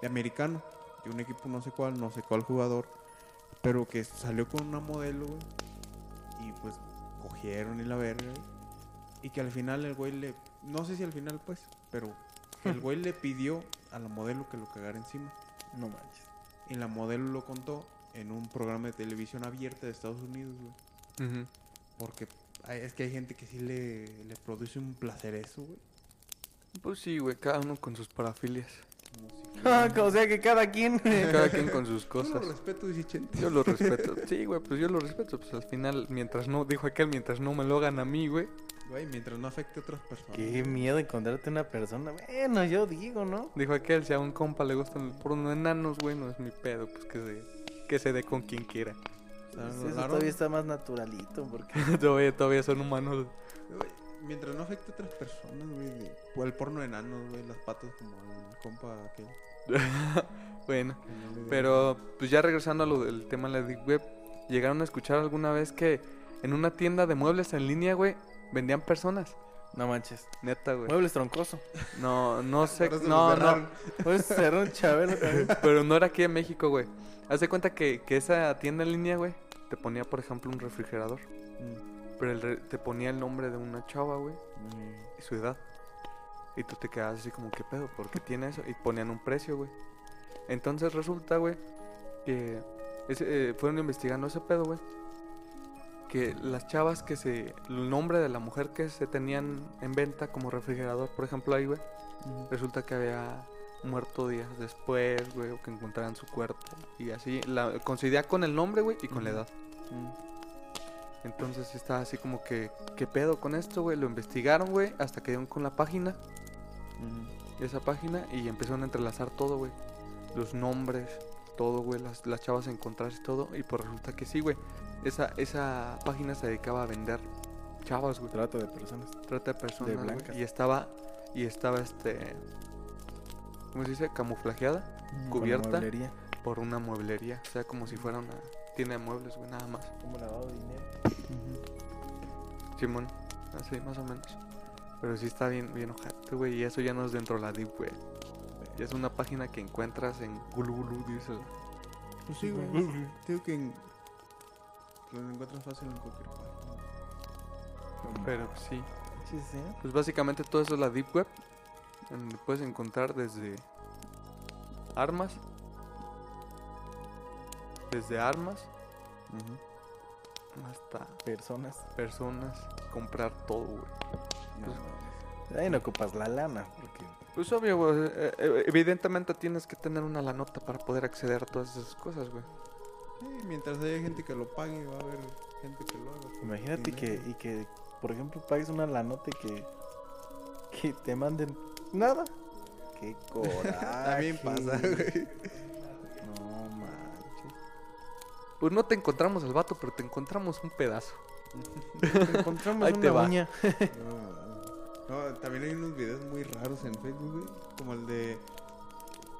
de americano, de un equipo no sé cuál, no sé cuál jugador, pero que salió con una modelo, güey, y pues cogieron y la verga, y que al final el güey le. No sé si al final, pues, pero el güey le pidió a la modelo que lo cagara encima. No manches. Y la modelo lo contó en un programa de televisión abierta de Estados Unidos, güey. Porque hay- es que hay gente que sí le, le produce un placer eso, güey. Pues sí, güey, cada uno con sus parafilias. Ah, o sea que cada quien. Cada quien con sus Yo cosas. lo respeto, dice Chente. Yo lo respeto. Sí, güey, pues yo lo respeto. Pues al final, mientras no, dijo aquel, mientras no me lo hagan a mí, güey. Güey, mientras no afecte a otras personas. Qué miedo encontrarte una persona. Bueno, yo digo, ¿no? Dijo aquel, si a un compa le gustan el porno enanos, güey, no es mi pedo. Pues que se, que se dé con quien quiera. Eso todavía está más naturalito porque todavía, todavía son humanos. güey, mientras no afecte a otras personas, güey. O el porno enanos, güey, las patas como el compa aquel. bueno, pero pues ya regresando a lo del tema de la Deep Web, ¿llegaron a escuchar alguna vez que en una tienda de muebles en línea, güey, vendían personas? no manches. Neta, güey. Muebles troncoso. No, no sé, no, no, un chabelo pero no era aquí en México, güey. Haz de cuenta que, que esa tienda en línea, güey, te ponía, por ejemplo, un refrigerador. Pero el re- te ponía el nombre de una chava, güey, y su edad. Y tú te quedabas así como, ¿qué pedo? ¿Por qué tiene eso? Y ponían un precio, güey. Entonces resulta, güey, que ese, eh, fueron investigando ese pedo, güey. Que las chavas que se... El nombre de la mujer que se tenían en venta como refrigerador, por ejemplo, ahí, güey. Resulta que había muerto días después, güey, o que encontraran su cuerpo. Y así, la coincidía con el nombre, güey, y con la edad. Entonces estaba así como que, ¿qué pedo con esto, güey? Lo investigaron, güey, hasta que dieron con la página, esa página, y empezaron a entrelazar todo, güey. Los nombres, todo, güey, las, las chavas a encontrarse y todo. Y pues resulta que sí, güey. Esa, esa página se dedicaba a vender chavas, güey. Trata de personas. Trata de personas, güey, blancas. Y estaba, y estaba este, ¿cómo se dice? Camuflajeada la Cubierta. mueblería. por una mueblería. O sea, como si fuera una tienda de muebles, güey, nada más. Como lavado de dinero. Simón, así más o menos. Pero sí está bien, bien ojete, güey. Y eso ya no es dentro de la Deep Web. Ya es una página que encuentras en Gulugulu, dice. Pues sí, güey. Te digo que, en- que lo encuentras fácil en cualquier página. Pero pues, sí. Sí, sí. Pues básicamente todo eso es la Deep Web. En donde puedes encontrar desde armas. Desde armas hasta Personas. personas. Comprar todo, güey. Pues, Ahí no ocupas la lana. Porque Pues obvio, güey. eh, eh, evidentemente tienes que tener una la nota para poder acceder a todas esas cosas, güey. Sí, mientras haya gente que lo pague, va a haber gente que lo haga. imagínate que, y que, por ejemplo, pagues una lanote que, que te manden nada. Qué coraje. También pasa, güey. No manches. Pues no te encontramos al vato, pero te encontramos un pedazo. Te encontramos Ahí te una va. uña. No, no, también hay unos videos muy raros en Facebook, güey. Como el de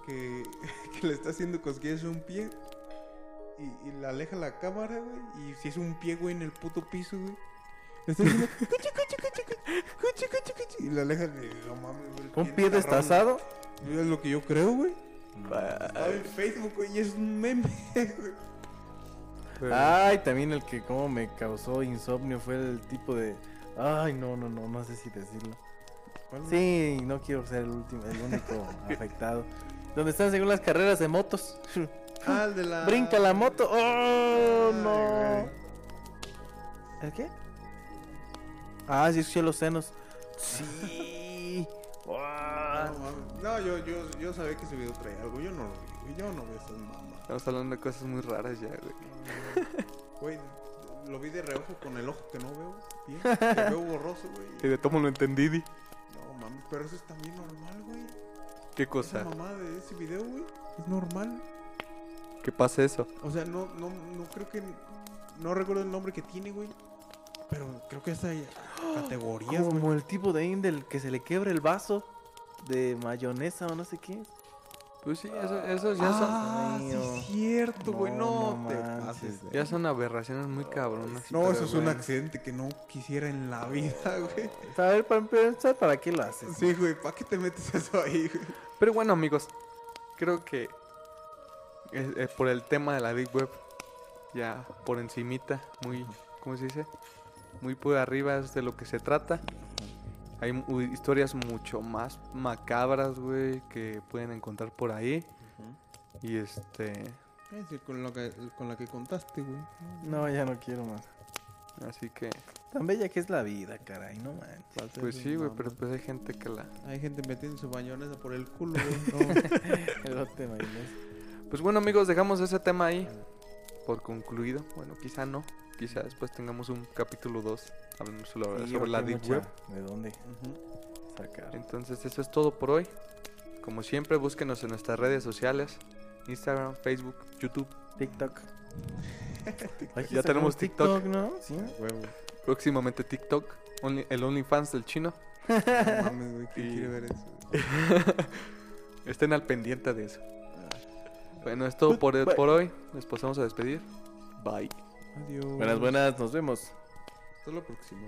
que, que le está haciendo cosquillas a un pie y, y le aleja la cámara, güey. Y si es un pie, güey, en el puto piso, güey. Está diciendo cuchi, cuchi, cuchi, cuchi, cuchi, cuchi, cuchi, Y le aleja de no mames, güey. Un pie está destazado. Es lo que yo creo, güey. En Facebook, güey, y es un meme, güey. Pero- Ay, también el que como me causó insomnio fue el tipo de Ay, no, no, no, no sé si decirlo. Sí, no quiero ser el último, el único afectado. Donde están según las carreras de motos. Ah, el de la... Brinca la moto. ¡Oh, Ay, no! güey. ¿El qué? Ah, sí, escuché los senos. Sí. ¡Guau! No. No, yo, yo, yo sabía que ese video traía algo. Yo no lo vi, güey. Yo no veo esas mamas. Estamos hablando de cosas muy raras ya, güey. Güey, lo vi de reojo con el ojo que no veo bien. Que veo borroso, güey. Y de tomo lo entendí. di. No mames, pero eso es también normal, güey. ¿Qué Esa cosa? mamada de ese video, güey, es normal. ¿Qué pasa eso? O sea, no, no, no creo que. No recuerdo el nombre que tiene, güey. Pero creo que esta categorías, güey. Como el tipo de Indel que se le quiebra el vaso de mayonesa o no sé qué. Pues sí, eso, esos ya son... Ah, sí, mío. es cierto, güey. No, No, no te manches, Ya son aberraciones muy cabronas. No, eso es un accidente que no quisiera en la vida, güey. A ver, para empezar, ¿para qué lo haces? Sí, güey, ¿para qué te metes eso ahí, güey? Pero bueno, amigos, creo que eh, eh, por el tema de la Deep Web, ya por encimita, muy, ¿cómo se dice? Muy por arriba es de lo que se trata. Hay mu- historias mucho más macabras, güey, que pueden encontrar por ahí. Y este, Es decir, con, lo que, con la que contaste, güey. No, ya no quiero más. así que, Tan bella que es la vida, caray, no manches. pues sí, güey, pero pues hay gente que la... Hay gente metiendo su bañonesa por el culo, güey. No. Pues bueno, amigos, dejamos ese tema ahí por concluido. Bueno, quizá no, quizá después tengamos un capítulo 2 hablando sobre, Sí, sobre la Deep Web. ¿De dónde sacar? Entonces eso es todo por hoy. Como siempre, búsquenos en nuestras redes sociales. Instagram, Facebook, YouTube. TikTok. Que Ya tenemos TikTok. ¿no? Sí. Huevo. Próximamente TikTok. Only- el OnlyFans del chino. No mames, güey. ¿Quién Y- quiere ver eso? Estén al pendiente de eso. Bueno, es todo por, por hoy. Nos pasamos a despedir. Bye. Adiós. Buenas, buenas, nos vemos. Hasta la próxima.